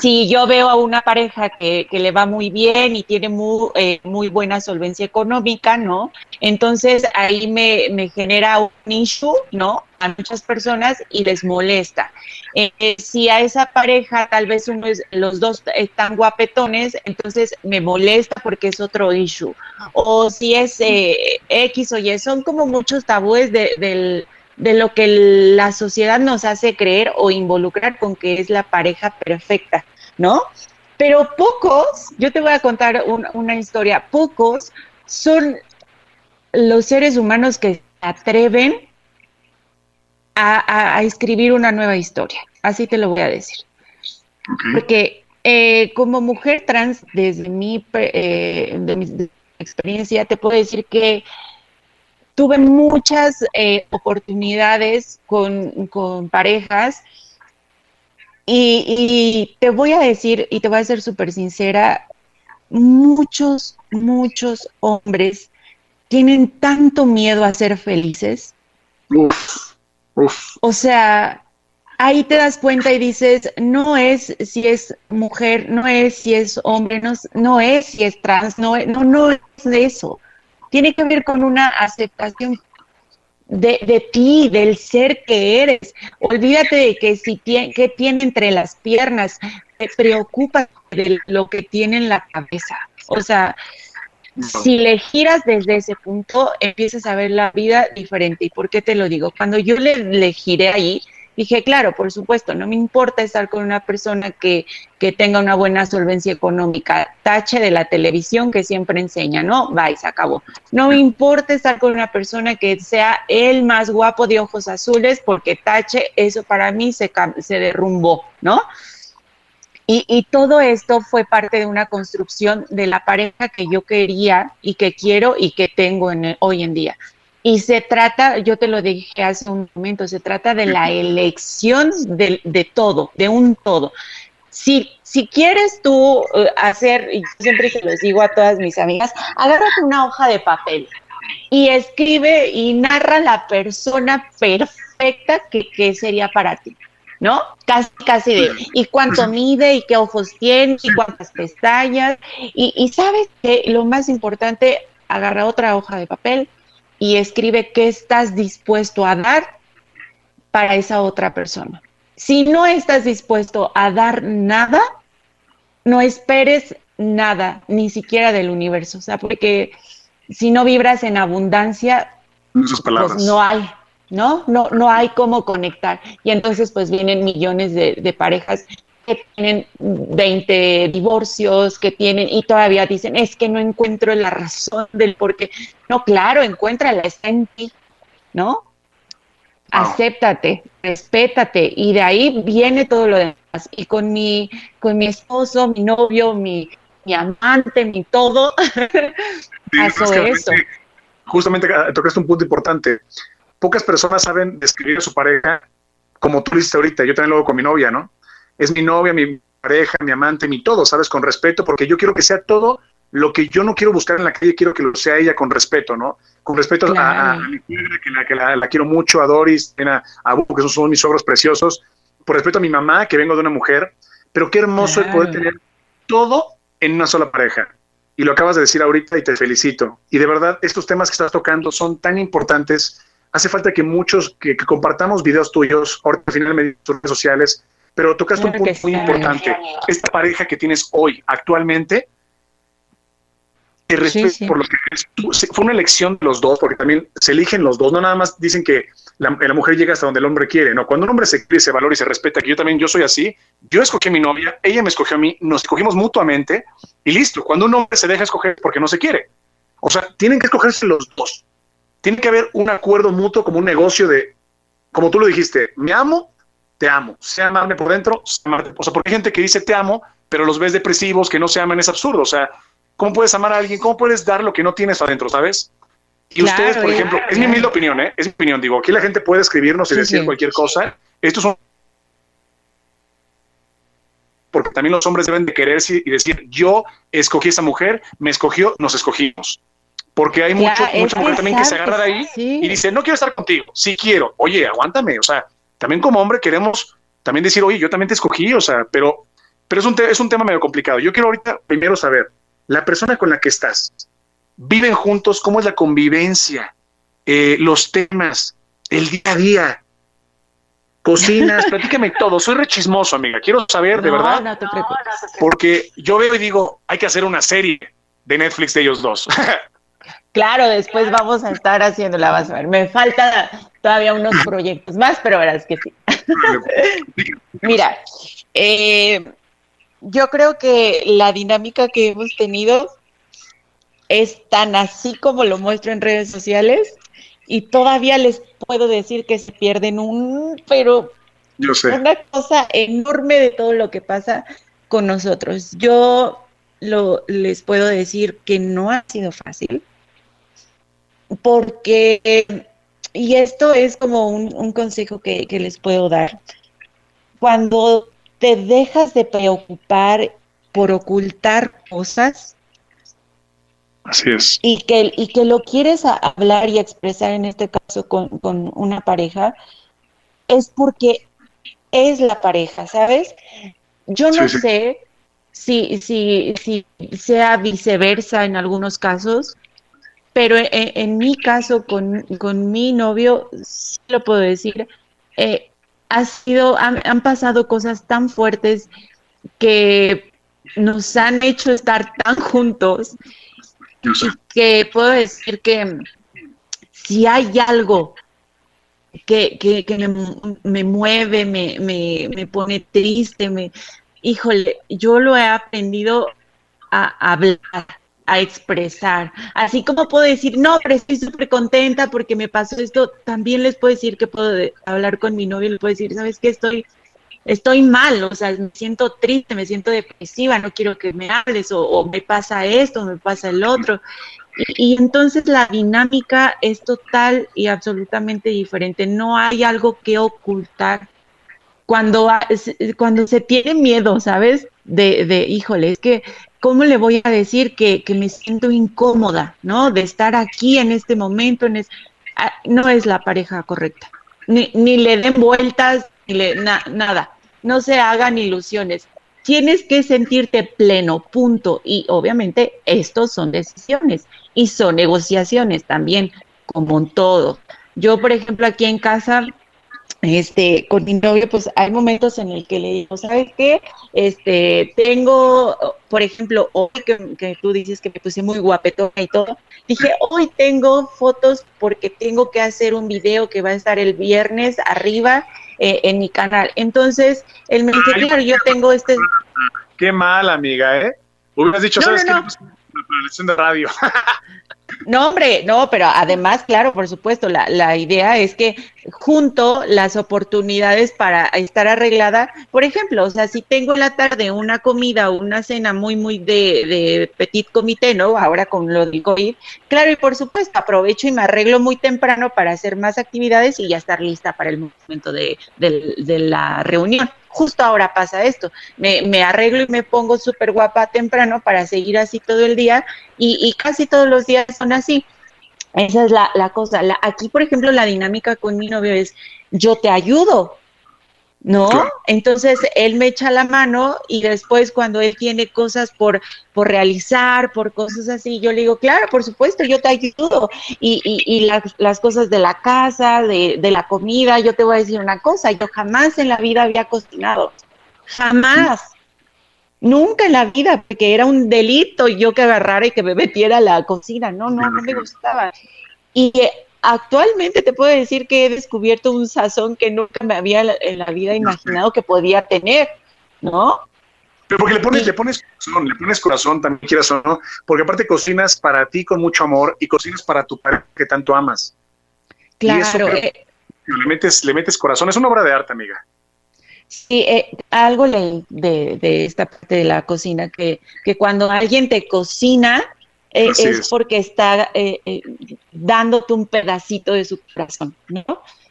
F: Si yo veo a una pareja que, le va muy bien y tiene muy, eh, muy buena solvencia económica, ¿no? Entonces ahí me, me, genera un issue, ¿no? A muchas personas y les molesta. Eh, si a esa pareja tal vez uno es, los dos están guapetones, entonces me molesta porque es otro issue. O si es eh, X o Y, son como muchos tabúes del de lo que la sociedad nos hace creer o involucrar con que es la pareja perfecta, ¿no? Pero pocos, yo te voy a contar una historia, pocos son los seres humanos que se atreven a, escribir una nueva historia, así te lo voy a decir. Porque eh, como mujer trans, desde mi, eh, de mi experiencia, te puedo decir que tuve muchas eh, oportunidades con, parejas. Y, te voy a decir, y te voy a ser súper sincera, muchos, muchos hombres tienen tanto miedo a ser felices. O sea, ahí te das cuenta y dices, no es si es mujer, no es si es hombre, no, no es si es trans, no, no, no es eso tiene que ver con una aceptación de, ti, del ser que eres. Olvídate de que si tiene, que tiene entre las piernas, te preocupa de lo que tiene en la cabeza. O sea, si le giras desde ese punto, empiezas a ver la vida diferente. ¿Y por qué te lo digo? Cuando yo le, le giré ahí, Dije, claro, por supuesto, no me importa estar con una persona que, que tenga una buena solvencia económica, tache de la televisión que siempre enseña, ¿no? Va se acabó. No me importa estar con una persona que sea el más guapo de ojos azules, porque tache, eso para mí se, se derrumbó, ¿no? Y, y, todo esto fue parte de una construcción de la pareja que yo quería y que quiero y que tengo en, hoy en día. Y se trata, yo te lo dije hace un momento, se trata de la elección de, todo, de un todo. Si, si quieres tú eh, hacer, y yo siempre se los digo a todas mis amigas, agárrate una hoja de papel y escribe y narra la persona perfecta que, que sería para ti. ¿no? Casi, casi de, ¿y cuánto mide? ¿Y qué ojos tiene? ¿Y cuántas pestañas? Y, y sabes que lo más importante, agarra otra hoja de papel, y escribe qué estás dispuesto a dar para esa otra persona. Si no estás dispuesto a dar nada, no esperes nada, ni siquiera del universo, o sea, porque si no vibras en abundancia, pues no hay, ¿no? No, no hay cómo conectar. Y entonces pues vienen millones de, de parejas que tienen 20 divorcios, que tienen, y todavía dicen, es que no encuentro la razón del por qué. No, claro, encuéntrala, está en ti, ¿no? Acéptate, respétate, y de ahí viene todo lo demás. Y con mi, con mi esposo, mi novio, mi, mi amante, mi todo, <laughs> pasó eso.
C: Justamente tocaste un punto importante. Pocas personas saben describir a su pareja como tú dices ahorita. Yo también lo hago con mi novia, ¿no? Es mi novia, mi pareja, mi amante, mi todo, ¿sabes? Con respeto, porque yo quiero que sea todo lo que yo no quiero buscar en la calle, quiero que lo sea ella con respeto, ¿no? Con respeto a, mi suegra, que, la, quiero mucho, a Doris, a, a que esos son mis ogros preciosos, por respeto a mi mamá, que vengo de una mujer, pero qué hermoso es poder tener todo en una sola pareja. Y lo acabas de decir ahorita y te felicito. Y de verdad, estos temas que estás tocando son tan importantes. Hace falta que muchos, que, compartamos videos tuyos, ahorita al final en redes sociales, pero tocaste un punto muy importante. Esta pareja que tienes hoy, actualmente, te respeto por lo que fue una elección de los dos, porque también se eligen los dos, no nada más dicen que la, mujer llega hasta donde el hombre quiere, no, cuando un hombre se quiere, se valora y se respeta, que yo también, yo soy así, yo escogí a mi novia, ella me escogió a mí, nos escogimos mutuamente y listo, cuando un hombre se deja escoger porque no se quiere, o sea, tienen que escogerse los dos, tiene que haber un acuerdo mutuo como un negocio de, como tú lo dijiste, me amo, te amo. Sea amarme por dentro, o sea, porque hay gente que dice te amo, pero los ves depresivos, que no se aman, es absurdo. O sea, ¿cómo puedes amar a alguien? ¿Cómo puedes dar lo que no tienes adentro, sabes? Y ustedes, por ejemplo, es mi humilde opinión, ¿eh? Es mi opinión, digo, aquí la gente puede escribirnos y decir cualquier cosa. Estos son porque también los hombres deben de quererse y decir, yo escogí a esa mujer, me escogió, nos escogimos. Porque hay mucho, mucha mujer también que se agarra de ahí y dice, no quiero estar contigo, sí quiero, oye, aguántame, o sea, también como hombre queremos también decir, oye, yo también te escogí, o sea, pero, pero es, un es un tema medio complicado. Yo quiero ahorita primero saber, la persona con la que estás, viven juntos, cómo es la convivencia, eh, los temas, el día a día, cocinas, <laughs> platícame todo. Soy rechismoso, amiga. Quiero saber, de verdad. No te preocupes. Porque yo veo y digo, hay que hacer una serie de Netflix de ellos dos. <laughs>
F: Claro, después vamos a estar haciéndola, vas a ver. Me falta todavía unos proyectos más, pero verás que sí. <laughs> Mira, eh, yo creo que la dinámica que hemos tenido es tan así como lo muestro en redes sociales y todavía les puedo decir que se pierden un, pero
C: Yo sé.
F: una cosa enorme de todo lo que pasa con nosotros. Yo lo, les puedo decir que no ha sido fácil porque, y esto es como un, un consejo que, que les puedo dar, cuando te dejas de preocupar por ocultar cosas,
C: Así es.
F: y que, y que lo quieres hablar y expresar en este caso con, con una pareja, es porque es la pareja, ¿sabes? Yo no
C: Sí, sí.
F: sé si, si, si sea viceversa en algunos casos, pero en, en mi caso con, con mi novio, sí lo puedo decir, eh, ha sido, han, han pasado cosas tan fuertes que nos han hecho estar tan juntos
C: sé.
F: que puedo decir que si hay algo que, que, que me, me mueve, me, me, me pone triste, me, híjole, yo lo he aprendido a hablar, a expresar. Así como puedo decir, no, pero estoy súper contenta porque me pasó esto, también les puedo decir que puedo hablar con mi novio y le puedo decir, ¿sabes qué? Estoy, estoy mal, o sea, me siento triste, me siento depresiva, no quiero que me hables, o, me pasa esto, me pasa el otro. Y, y entonces la dinámica es total y absolutamente diferente. No hay algo que ocultar cuando, cuando se tiene miedo, ¿sabes? De, de, híjole, es que, ¿cómo le voy a decir que, que me siento incómoda, ¿no? De estar aquí en este momento, no es la pareja correcta. Ni, le den vueltas, ni le, na- nada. No se hagan ilusiones. Tienes que sentirte pleno, punto. Y obviamente estos son decisiones y son negociaciones también, como en todo. Yo, por ejemplo, aquí en casa, este, con mi novio, pues hay momentos en el que le digo, ¿sabes qué? Este, tengo, por ejemplo, hoy que, que tú dices que me puse muy guapetona y todo, dije, hoy tengo fotos porque tengo que hacer un video que va a estar el viernes arriba eh, en mi canal. Entonces, él me dice, claro, yo tengo este,
C: Qué mal, amiga, ¿eh? Hubieras dicho,
F: No,
C: ¿sabes
F: no,
C: qué?
F: no.
C: La de radio. <laughs>
F: No, hombre, no, pero además, claro, por supuesto, la, la idea es que junto las oportunidades para estar arreglada, por ejemplo, o sea, si tengo en la tarde una comida o una cena muy, muy de, de petit comité, ¿no? Ahora con lo del COVID, claro, y por supuesto, aprovecho y me arreglo muy temprano para hacer más actividades y ya estar lista para el momento de, de la reunión. Justo ahora pasa esto, me, me arreglo y me pongo súper guapa temprano para seguir así todo el día y, y casi todos los días son así. Esa es la, la cosa. La- aquí, por ejemplo, la dinámica con mi novio es, yo te ayudo, ¿no?
C: Claro.
F: Entonces, él me echa la mano y después cuando él tiene cosas por, por realizar, por cosas así, yo le digo, claro, por supuesto, yo te ayudo. Y, y, y las, las cosas de la casa, de, de la comida, yo te voy a decir una cosa, yo jamás en la vida había cocinado, jamás. Nunca en la vida, porque era un delito yo que agarrara y que me metiera a la cocina. No, no, no me gustaba. Y actualmente te puedo decir que he descubierto un sazón que nunca me había en la vida imaginado que podía tener, ¿no?
C: Pero porque le pones,
F: Sí.
C: le pones corazón, le pones corazón también quieras o no, porque aparte cocinas para ti con mucho amor y cocinas para tu pareja que tanto amas. Y eso
F: Claro,
C: creo-
F: eh,
C: Le metes, le metes corazón, es una obra de arte, amiga.
F: Sí, eh, algo leí de, de esta parte de la cocina, que, que cuando alguien te cocina eh, es,
C: es.
F: porque está eh, eh, dándote un pedacito de su corazón, ¿no?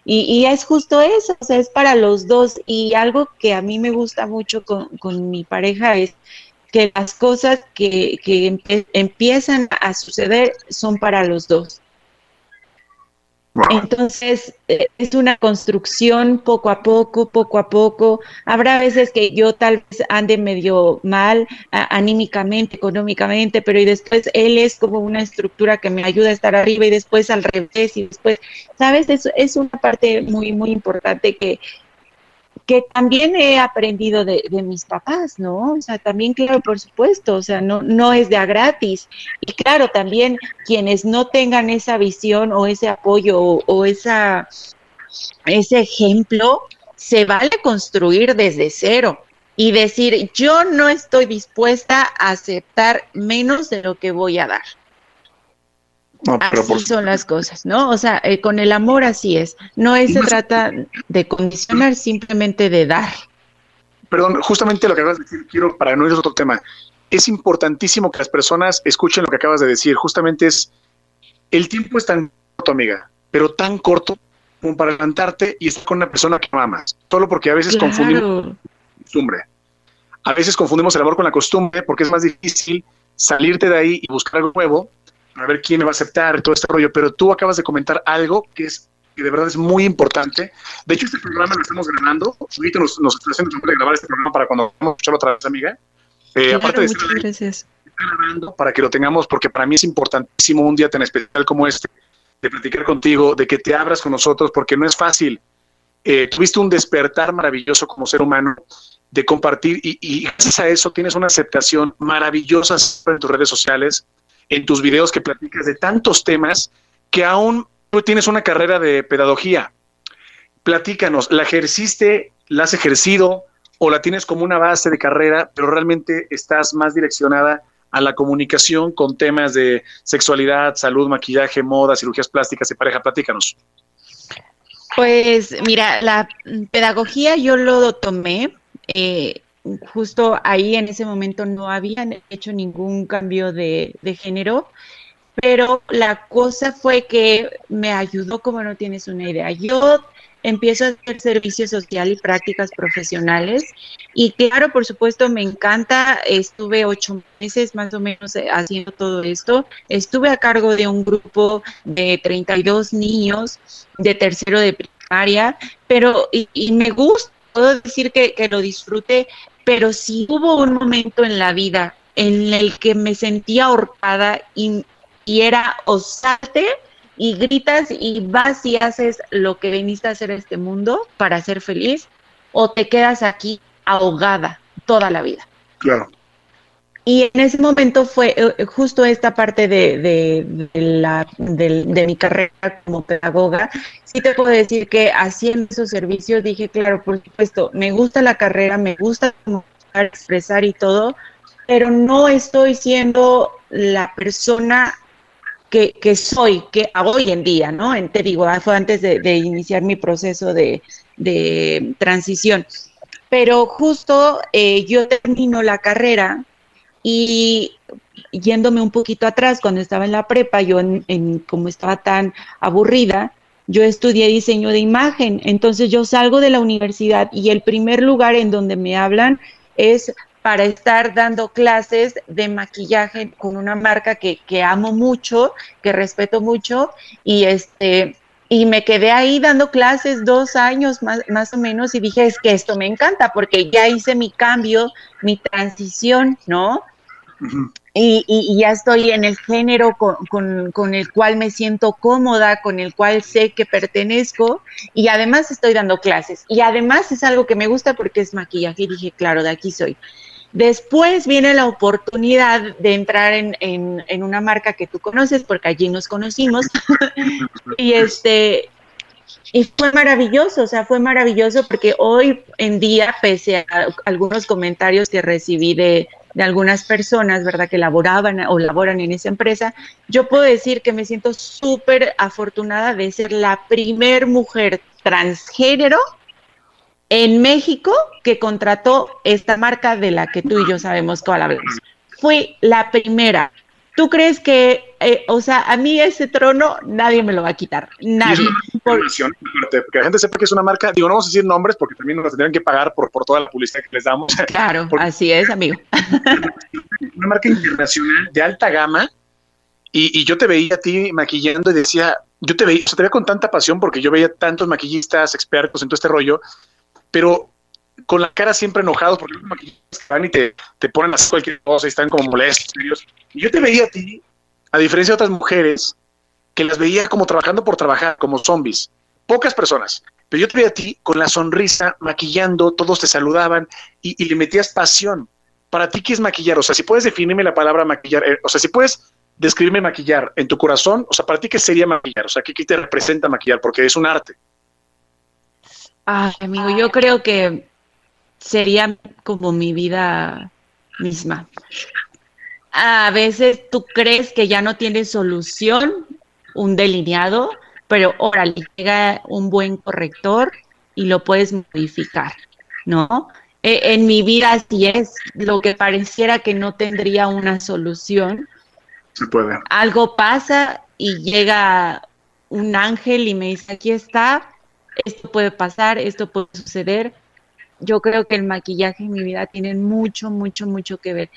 F: Y, y es justo eso, o sea, es para los dos. Y algo que a mí me gusta mucho con, con mi pareja es que las cosas que, que empiezan a suceder son para los dos. Entonces, eh, es una construcción poco a poco, poco a poco. Habrá veces que yo tal vez ande medio mal anímicamente, económicamente, pero y después él es como una estructura que me ayuda a estar arriba y después al revés y después, ¿sabes? Es, es una parte muy, muy importante que, que también he aprendido de, mis papás, ¿no? O sea, también, claro, por supuesto, o sea, no, no es de a gratis. Y claro, también quienes no tengan esa visión o ese apoyo o, o esa ese ejemplo, se vale construir desde cero y decir, yo no estoy dispuesta a aceptar menos de lo que voy a dar. Así son las cosas, ¿no? O sea, eh, con el amor así es. No es, se trata de condicionar, simplemente de dar.
C: Perdón, justamente lo que acabas de decir, quiero, para no ir a otro tema, es importantísimo que las personas escuchen lo que acabas de decir. Justamente es, el tiempo es tan corto, amiga, pero tan corto como para levantarte y estar con una persona que amas. Solo porque a veces confundimos costumbre. A veces confundimos el amor con la costumbre porque es más difícil salirte de ahí y buscar algo nuevo para ver quién me va a aceptar todo este rollo. Pero tú acabas de comentar algo que es que de verdad es muy importante. De hecho, este programa lo estamos grabando. Ahorita nos, nos está haciendo de grabar este programa para cuando vamos a escucharlo otra vez, amiga.
F: Eh, aparte de muchas gracias.
C: grabando para que lo tengamos, porque para mí es importantísimo un día tan especial como este, de platicar contigo, de que te abras con nosotros, porque no es fácil. Eh, tuviste un despertar maravilloso como ser humano de compartir y, y, gracias a eso tienes una aceptación maravillosa en tus redes sociales, en tus videos que platicas de tantos temas que aún tú tienes una carrera de pedagogía. Platícanos, ¿la ejerciste, la has ejercido o la tienes como una base de carrera, pero realmente estás más direccionada a la comunicación con temas de sexualidad, salud, maquillaje, moda, cirugías plásticas y pareja? Platícanos.
F: Pues mira, la pedagogía yo lo tomé. Eh, justo ahí en ese momento no habían hecho ningún cambio de, de género pero la cosa fue que me ayudó como no tienes una idea. Yo empiezo a hacer servicio social y prácticas profesionales y claro, por supuesto, me encanta. Estuve ocho meses más o menos eh, haciendo todo esto. Estuve a cargo de un grupo de 32 niños de tercero de primaria, pero y, me gusta, puedo decir que, que lo disfruté, pero sí hubo un momento en la vida en el que me sentía ahorcada y y era osarte y gritas y vas y haces lo que viniste a hacer a este mundo para ser feliz o te quedas aquí ahogada toda la vida.
C: Claro.
F: Y en ese momento fue eh, justo esta parte de, de, la, de, mi carrera como pedagoga. Sí te puedo decir que haciendo esos servicios dije, claro, por supuesto, me gusta la carrera, me gusta expresar y todo, pero no estoy siendo la persona que, soy, que hoy en día, ¿no? te digo, ah, fue antes de, iniciar mi proceso de, transición. Pero justo eh, yo termino la carrera y yéndome un poquito atrás, cuando estaba en la prepa, yo en, como estaba tan aburrida, yo estudié diseño de imagen, entonces yo salgo de la universidad y el primer lugar en donde me hablan es para estar dando clases de maquillaje con una marca que, amo mucho, que respeto mucho, y este y me quedé ahí dando clases dos años más, más o menos y dije, es que esto me encanta porque ya hice mi cambio, mi transición, ¿no? Y, ya estoy en el género con, el cual me siento cómoda, con el cual sé que pertenezco y además estoy dando clases. Y además es algo que me gusta porque es maquillaje y dije, claro, de aquí soy. Después viene la oportunidad de entrar en, en, una marca que tú conoces, porque allí nos conocimos. <laughs> y este y fue maravilloso, o sea, fue maravilloso porque hoy en día, pese a algunos comentarios que recibí de, de algunas personas, ¿verdad?, que laboraban o laboran en esa empresa, yo puedo decir que me siento súper afortunada de ser la primer mujer transgénero en México que contrató esta marca de la que tú y yo sabemos cuál hablamos. Fui la primera. ¿Tú crees que, eh, o sea, a mí ese trono nadie me lo va a quitar? Nadie.
C: Por... que la gente sepa que es una marca, digo, no vamos a decir nombres porque también nos tendrían que pagar por, por toda la publicidad que les damos. <laughs>
F: Claro, así es, amigo. <laughs>
C: Una marca internacional de alta gama y, y, yo te veía a ti maquillando y decía, yo te veía, o sea, te veía con tanta pasión porque yo veía tantos maquillistas expertos en todo este rollo pero con la cara siempre enojados porque los maquillistas van y te, te ponen así cualquier cosa y están como molestos. Y yo te veía a ti, a diferencia de otras mujeres, que las veía como trabajando por trabajar, como zombies. Pocas personas. Pero yo te veía a ti con la sonrisa, maquillando, todos te saludaban y, le metías pasión. Para ti, ¿qué es maquillar? O sea, si puedes definirme la palabra maquillar, eh, o sea, si puedes describirme maquillar en tu corazón, o sea, para ti, ¿qué sería maquillar? O sea, ¿qué, qué te representa maquillar? Porque es un arte.
F: Ay, amigo, yo creo que sería como mi vida misma. A veces tú crees que ya no tienes solución, un delineado, pero ahora llega un buen corrector y lo puedes modificar, ¿no? E, en mi vida así es, lo que pareciera que no tendría una solución.
C: Se puede.
F: Algo pasa y llega un ángel y me dice, aquí está, esto puede pasar, esto puede suceder. Yo creo que el maquillaje en mi vida tiene mucho, mucho, mucho que ver.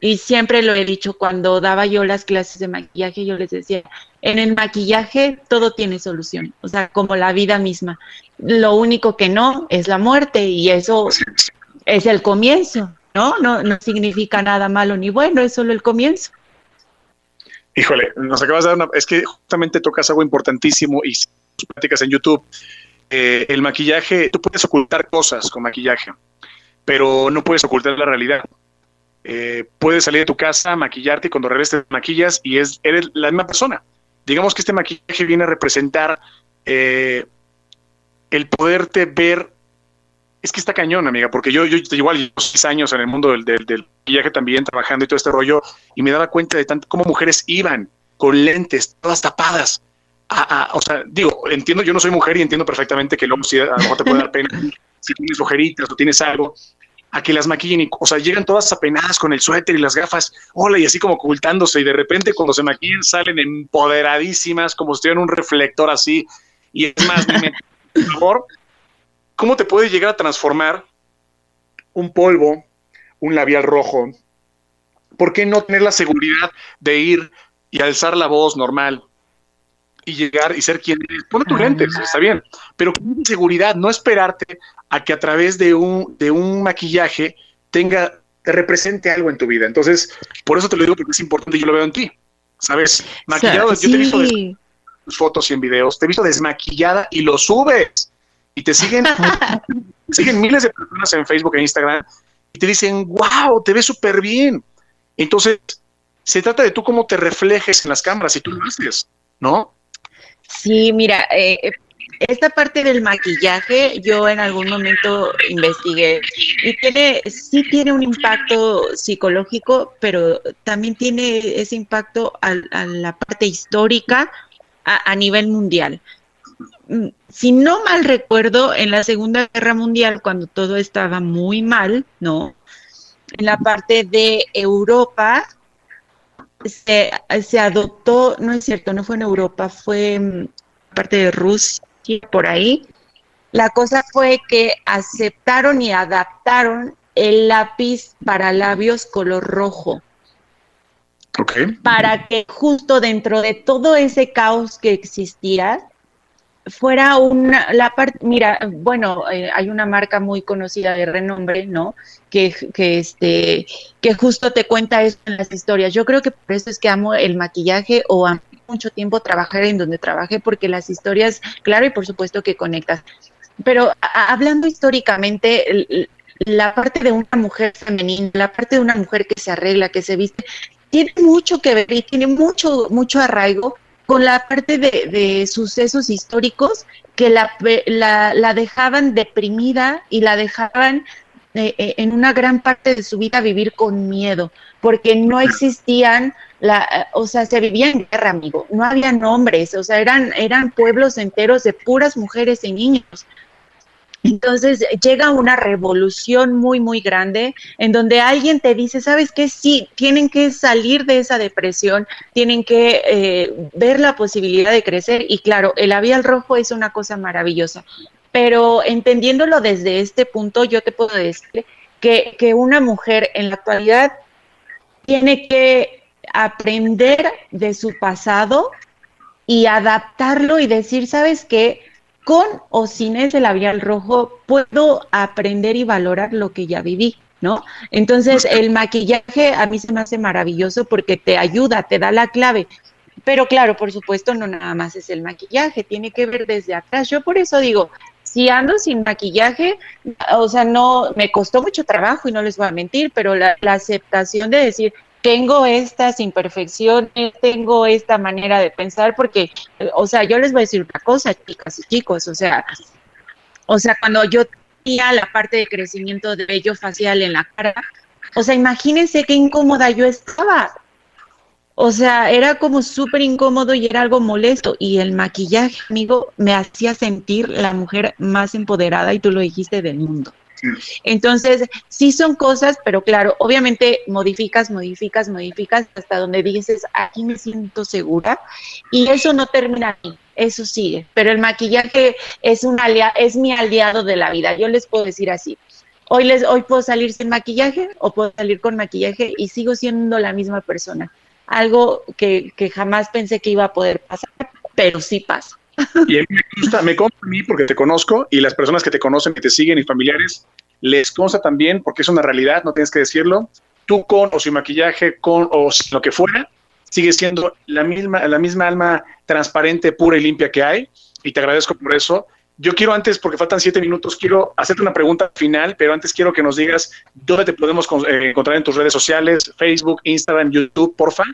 F: Y siempre lo he dicho, cuando daba yo las clases de maquillaje, yo les decía, en el maquillaje todo tiene solución, o sea, como la vida misma. Lo único que no es la muerte y eso es el comienzo, ¿no? No, no significa nada malo ni bueno, es solo el comienzo.
C: Híjole, nos acabas de dar una... Es que justamente tocas algo importantísimo y prácticas en YouTube. Eh, el maquillaje, tú puedes ocultar cosas con maquillaje, pero no puedes ocultar la realidad. Eh, puedes salir de tu casa, maquillarte y cuando regreses te maquillas y es, eres la misma persona. Digamos que este maquillaje viene a representar eh, el poderte ver. Es que está cañón, amiga, porque yo, yo igual llevo seis años en el mundo del, del, maquillaje también, trabajando y todo este rollo, y me daba cuenta de tanto cómo mujeres iban con lentes, todas tapadas. o sea, digo, entiendo, yo no soy mujer y entiendo perfectamente que luego si a lo mejor te puede dar pena <laughs> si tienes ojeritas o tienes algo, a que las maquillen, y, o sea, llegan todas apenadas con el suéter y las gafas, hola, y así como ocultándose, y de repente cuando se maquillan salen empoderadísimas, como si tuvieran un reflector así, y es más, dime, <laughs> por favor, ¿cómo te puede llegar a transformar un polvo, un labial rojo? ¿Por qué no tener la seguridad de ir y alzar la voz normal? Y llegar y ser quien eres. Ponte tus lentes, está bien, pero con seguridad, no esperarte a que a través de un, de un maquillaje tenga, te represente algo en tu vida. Entonces, por eso te lo digo porque es importante y yo lo veo en ti. ¿Sabes? Maquillado, yo te he visto tus fotos y en videos, te he visto desmaquillada y lo subes. Y te siguen, <laughs> siguen miles de personas en Facebook e Instagram y te dicen, wow, te ves súper bien. Entonces, se trata de tú cómo te reflejes en las cámaras y tú lo haces, ¿no?
F: Sí, mira, eh, esta parte del maquillaje yo en algún momento investigué y tiene, sí tiene un impacto psicológico, pero también tiene ese impacto a, la parte histórica a, nivel mundial. Mm, si no mal recuerdo, en la Segunda Guerra Mundial, cuando todo estaba muy mal, ¿no? En la parte de Europa, se, se, adoptó, no es cierto, no fue en Europa, fue mm, parte de Rusia, por ahí. La cosa fue que aceptaron y adaptaron el lápiz para labios color rojo. Para que justo dentro de todo ese caos que existía, fuera una, la parte, mira, bueno, eh, hay una marca muy conocida de renombre, ¿no? Que, que, este, que justo te cuenta eso en las historias. Yo creo que por eso es que amo el maquillaje o amo mucho tiempo trabajar en donde trabajé porque las historias, claro, y por supuesto que conectas. Pero hablando históricamente, la parte de una mujer femenina, la parte de una mujer que se arregla, que se viste, tiene mucho que ver y tiene mucho, mucho arraigo con la parte de, sucesos históricos que la, la, dejaban deprimida y la dejaban eh, eh, en una gran parte de su vida vivir con miedo, porque no existían, la, o sea, se vivía en guerra, amigo, no había nombres, o sea, eran, eran pueblos enteros de puras mujeres y niños. Entonces llega una revolución muy, muy grande en donde alguien te dice, ¿sabes qué? Sí, tienen que salir de esa depresión, tienen que eh, ver la posibilidad de crecer y claro, el labial rojo es una cosa maravillosa, pero entendiéndolo desde este punto, yo te puedo decir que, que una mujer en la actualidad tiene que aprender de su pasado y adaptarlo y decir, ¿sabes qué? Con o sin ese labial rojo puedo aprender y valorar lo que ya viví, ¿no? Entonces el maquillaje a mí se me hace maravilloso porque te ayuda, te da la clave. Pero claro, por supuesto, no nada más es el maquillaje, tiene que ver desde atrás. Yo por eso digo, si ando sin maquillaje, o sea, no, me costó mucho trabajo y no les voy a mentir, pero la, la aceptación de decir, tengo estas imperfecciones, tengo esta manera de pensar, porque, o sea, yo les voy a decir una cosa, chicas y chicos, o sea, O sea, cuando yo tenía la parte de crecimiento de vello facial en la cara, o sea, imagínense qué incómoda yo estaba. O sea, era como súper incómodo y era algo molesto. Y el maquillaje, amigo, me hacía sentir la mujer más empoderada, y tú lo dijiste, del mundo. Entonces, sí son cosas, pero claro, obviamente modificas, modificas, modificas hasta donde dices, aquí me siento segura. Y eso no termina ahí, eso sigue. Pero el maquillaje es, un alia es mi aliado de la vida, yo les puedo decir así. Hoy, les, hoy puedo salir sin maquillaje o puedo salir con maquillaje y sigo siendo la misma persona. Algo que, que jamás pensé que iba a poder pasar, pero sí pasa.
C: Y a mí me gusta, me consta a mí porque te conozco y las personas que te conocen, que te siguen y familiares, les consta también porque es una realidad, no tienes que decirlo. Tú con o sin maquillaje, con o sin lo que fuera, sigues siendo la misma, la misma alma transparente, pura y limpia que hay. Y te agradezco por eso. Yo quiero antes, porque faltan siete minutos, quiero hacerte una pregunta final, pero antes quiero que nos digas dónde te podemos eh, encontrar en tus redes sociales, Facebook, Instagram, YouTube, porfa,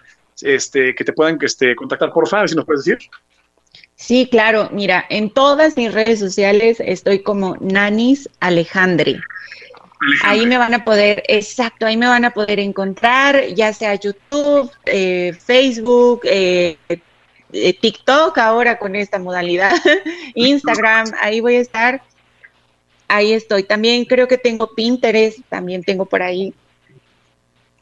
C: este, que te puedan este, contactar, porfa, a ver si nos puedes decir.
F: Sí, claro. Mira, en todas mis redes sociales estoy como Nanis Alejandre. Ahí me van a poder, exacto, ahí me van a poder encontrar, ya sea YouTube, eh, Facebook, eh, eh, TikTok ahora con esta modalidad, <laughs> Instagram, ahí voy a estar. Ahí estoy. También creo que tengo Pinterest, también tengo por ahí.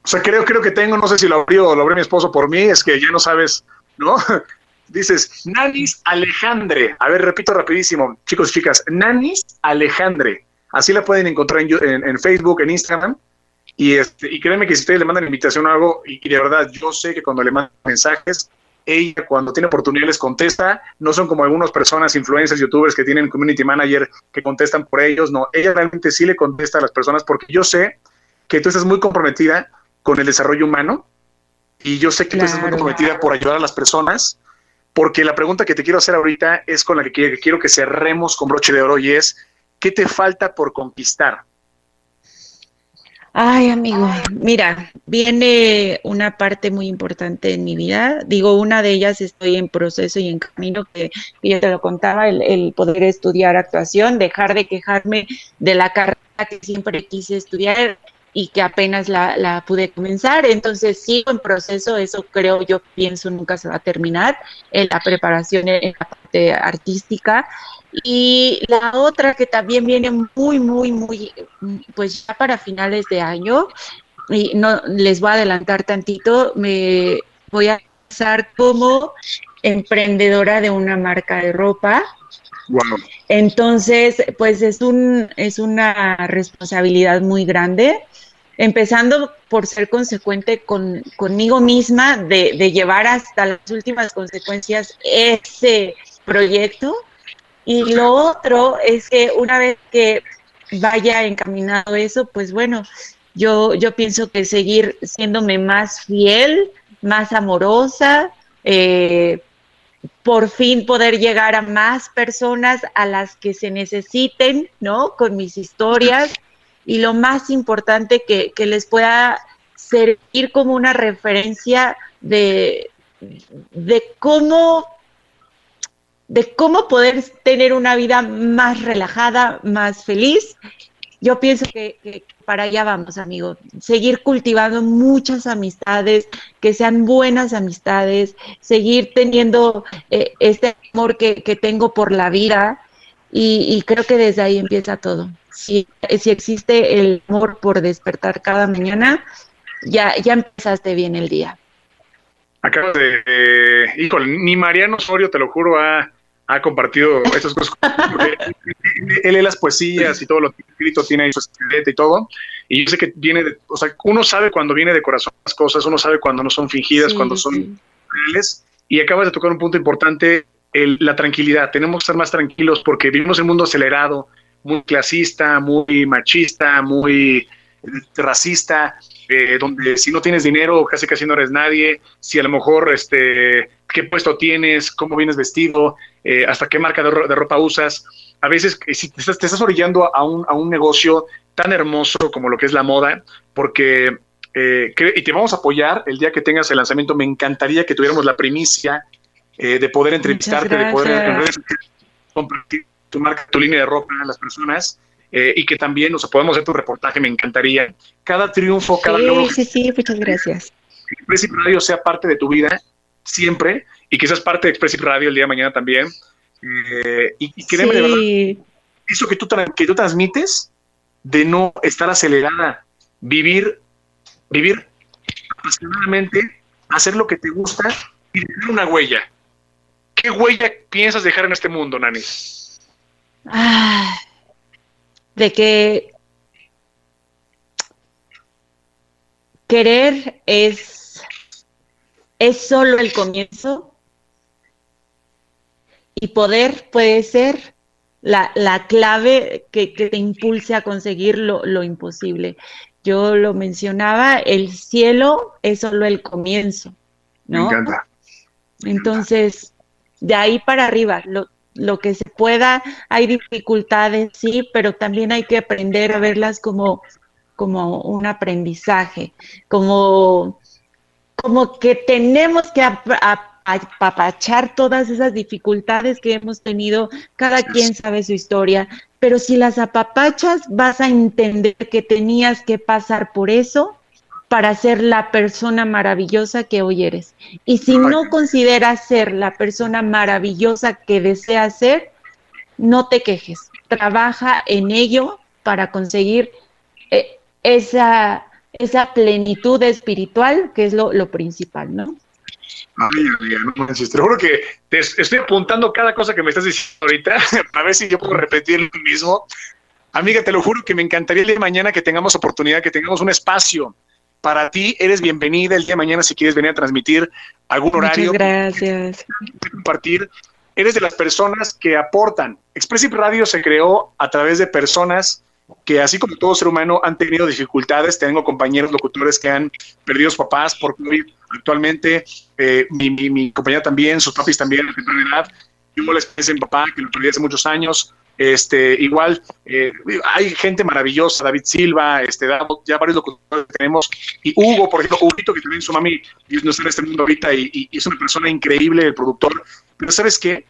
C: O sea, creo, creo que tengo, no sé si lo abrió, lo abrió mi esposo por mí, es que ya no sabes, ¿no? <laughs> Dices, Nanis Alejandre. A ver, repito rapidísimo, chicos y chicas, Nanis Alejandre. Así la pueden encontrar en, Facebook, en Instagram. Y, este, y créanme que si ustedes le mandan invitación o algo, y, de verdad, yo sé que cuando le mandan mensajes, ella cuando tiene oportunidad les contesta, no son como algunas personas, influencers, youtubers que tienen community manager que contestan por ellos, no, ella realmente sí le contesta a las personas porque yo sé que tú estás muy comprometida con el desarrollo humano y yo sé que tú estás muy comprometida por ayudar a las personas porque la pregunta que te quiero hacer ahorita es con la que quiero que cerremos con broche de oro y es, ¿qué te falta por conquistar?
F: Ay, amigo, mira, viene una parte muy importante en mi vida. Digo, una de ellas estoy en proceso y en camino, que, yo te lo contaba, el, el, poder estudiar actuación, dejar de quejarme de la carrera que siempre quise estudiar, y que apenas la, la, pude comenzar. Entonces sigo en proceso, eso creo yo pienso nunca se va a terminar, en la preparación en la parte artística. Y la otra que también viene muy, muy, muy, pues ya para finales de año, y no les voy a adelantar tantito, me voy a empezar como emprendedora de una marca de ropa. Entonces, pues es un es una responsabilidad muy grande empezando por ser consecuente con, conmigo misma, de, de, llevar hasta las últimas consecuencias ese proyecto. Y lo otro es que una vez que vaya encaminado eso, pues bueno, yo, yo pienso que seguir siéndome más fiel, más amorosa, eh, por fin poder llegar a más personas a las que se necesiten, ¿no? Con mis historias y lo más importante que, les pueda servir como una referencia de, de cómo de cómo poder tener una vida más relajada, más feliz. Yo pienso que, para allá vamos, amigo. Seguir cultivando muchas amistades, que sean buenas amistades, seguir teniendo eh, este amor que, tengo por la vida y creo que desde ahí empieza todo si, si existe el amor por despertar cada mañana, ya, ya empezaste bien el día.
C: Acabo de, eh, híjole, ni Mariano Osorio, te lo juro, ha, ha compartido esas cosas. él lee las poesías y todo lo que escrito tiene ahí su esqueleto y todo. Y yo sé que viene de, o sea, uno sabe cuando viene de corazón las cosas, uno sabe cuando no son fingidas, cuando son reales. Y acabas de tocar un punto importante, el, la tranquilidad. Tenemos que estar más tranquilos porque vivimos en un mundo acelerado, muy clasista, muy machista, muy racista, eh, donde si no tienes dinero casi casi no eres nadie, si a lo mejor este, qué puesto tienes, cómo vienes vestido, eh, hasta qué marca de, ropa usas. A veces eh, si te estás, orillando a un, a un, negocio tan hermoso como lo que es la moda, porque, y te vamos a apoyar el día que tengas el lanzamiento, me encantaría que tuviéramos la primicia de poder entrevistarte, de poder compartir tu marca, tu línea de ropa a las personas. Eh, y que también, nos podemos hacer tu reportaje, me encantaría. Cada triunfo, cada
F: sí, logro. Sí, sí, muchas gracias.
C: Que Expressive Radio sea parte de tu vida siempre y que seas parte de Expressive Radio el día de mañana también. Eh, y, y créeme de verdad, eso que tú, que tú transmites de no estar acelerada, vivir, vivir apasionadamente, hacer lo que te gusta y dejar una huella. ¿Qué huella piensas dejar en este mundo, Nani?
F: Ah, de que querer es, es solo el comienzo y poder puede ser la, la clave que, que, te impulse a conseguir lo, lo, imposible. Yo lo mencionaba, el cielo es solo el comienzo, ¿no?
C: Me encanta.
F: Entonces, de ahí para arriba, lo, lo que se pueda, hay dificultades, sí, pero también hay que aprender a verlas como, como un aprendizaje, como, como que tenemos que ap apapachar todas esas dificultades que hemos tenido, cada quien sabe su historia, pero si las apapachas vas a entender que tenías que pasar por eso para ser la persona maravillosa que hoy eres. Y si no consideras ser la persona maravillosa que deseas ser, no te quejes, trabaja en ello para conseguir eh, esa, esa plenitud espiritual que es lo, lo principal, ¿no?
C: Ay, amiga, no manches, te juro que te estoy apuntando cada cosa que me estás diciendo ahorita <laughs> para ver si yo puedo repetir lo mismo. Amiga, te lo juro que me encantaría el día de mañana que tengamos oportunidad, que tengamos un espacio para ti. Eres bienvenida el día de mañana si quieres venir a transmitir algún horario.
F: Muchas gracias.
C: Compartir. Eres de las personas que aportan. Expressive Radio se creó a través de personas que así como todo ser humano han tenido dificultades, tengo compañeros locutores que han perdido sus papás por COVID actualmente, eh, mi, mi, mi, compañera también, sus papis también temprana edad, yo les pensé en papá, que lo perdí hace muchos años, este, igual, eh, hay gente maravillosa, David Silva, este, ya varios locutores tenemos, y Hugo, por ejemplo, Hugo, que también su mami no está en mundo ahorita y, y, es una persona increíble, el productor, pero ¿sabes qué?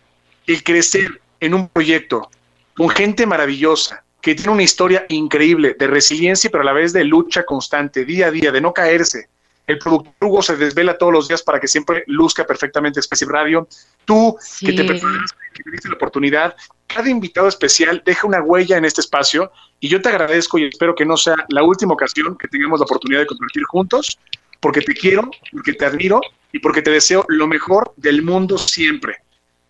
C: El crecer en un proyecto con gente maravillosa, que tiene una historia increíble de resiliencia, pero a la vez de lucha constante, día a día, de no caerse. El productor Hugo se desvela todos los días para que siempre luzca perfectamente Special Radio. Tú, sí. que te preparas, que te diste la oportunidad, cada invitado especial deja una huella en este espacio y yo te agradezco y espero que no sea la última ocasión que tengamos la oportunidad de compartir juntos, porque te quiero, porque te admiro y porque te deseo lo mejor del mundo siempre.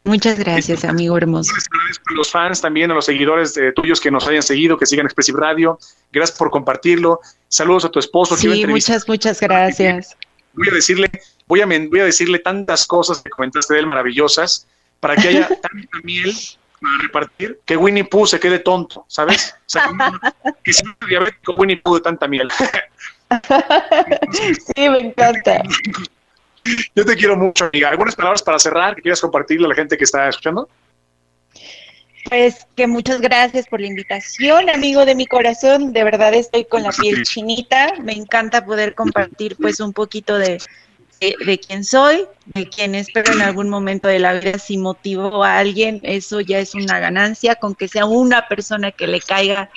F: Muchas gracias, amigo hermoso.
C: A los fans también, a los seguidores de tuyos que nos hayan seguido, que sigan Expressive Radio. Gracias por compartirlo. Saludos a tu esposo.
F: Sí, muchas, muchas gracias.
C: Voy a decirle, voy a, voy a decirle tantas cosas que comentaste de él maravillosas para que haya <laughs> tanta miel para repartir que Winnie Pooh se quede tonto, ¿sabes? O sea, que sea diabético Winnie Pooh de tanta miel. <laughs>
F: sí, me encanta.
C: Yo te quiero mucho, amiga. ¿Algunas palabras para cerrar que quieras compartirle a la gente que está escuchando?
F: Pues que muchas gracias por la invitación, amigo de mi corazón. De verdad estoy con la piel chinita. Me encanta poder compartir pues un poquito de, de, quién soy, de quién espero en algún momento de la vida. Si motivo a alguien, eso ya es una ganancia. Con que sea una persona que le caiga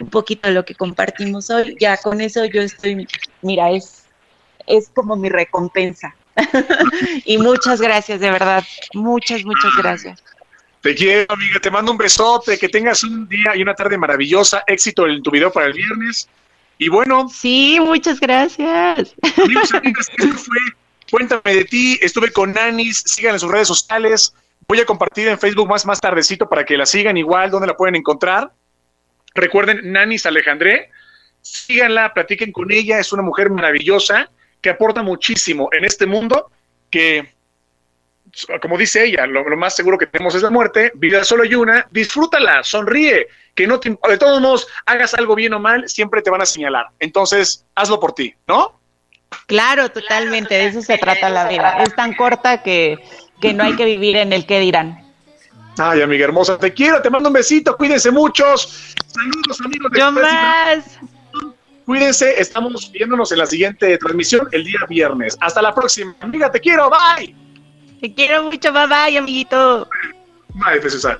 F: un poquito de lo que compartimos hoy, ya con eso yo estoy, mira, es, es como mi recompensa. <laughs> y muchas gracias, de verdad. Muchas, muchas gracias.
C: Te quiero, amiga. Te mando un besote. Que tengas un día y una tarde maravillosa. Éxito en tu video para el viernes. Y bueno.
F: Sí, muchas gracias.
C: Amigos, amigas, <laughs> esto fue Cuéntame de ti. Estuve con Nanis. Sigan en sus redes sociales. Voy a compartir en Facebook más, más tardecito para que la sigan igual. ¿Dónde la pueden encontrar? Recuerden, Nanis Alejandré. Síganla, platiquen con ella. Es una mujer maravillosa que aporta muchísimo en este mundo que, como dice ella, lo, lo, más seguro que tenemos es la muerte, vida solo hay una, disfrútala, sonríe, que no te, de todos modos, hagas algo bien o mal, siempre te van a señalar. Entonces, hazlo por ti, ¿no?
F: Claro, totalmente, de eso se trata la vida. Es tan corta que, que no hay que vivir en el que dirán.
C: Ay, amiga hermosa, te quiero, te mando un besito, cuídense muchos. Saludos, amigos de
F: Yo más.
C: Cuídense, estamos viéndonos en la siguiente transmisión el día viernes. Hasta la próxima. Amiga, te quiero, bye.
F: Te quiero mucho, bye bye, amiguito.
C: Bye, César.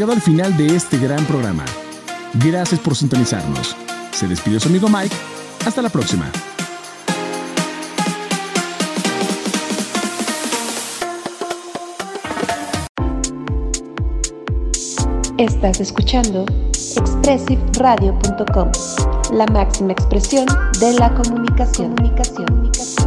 C: Llegado al final de este gran programa. Gracias por sintonizarnos. Se despidió su amigo Mike. Hasta la próxima.
D: Estás escuchando expressiveradio.com, la máxima expresión de la comunicación. comunicación.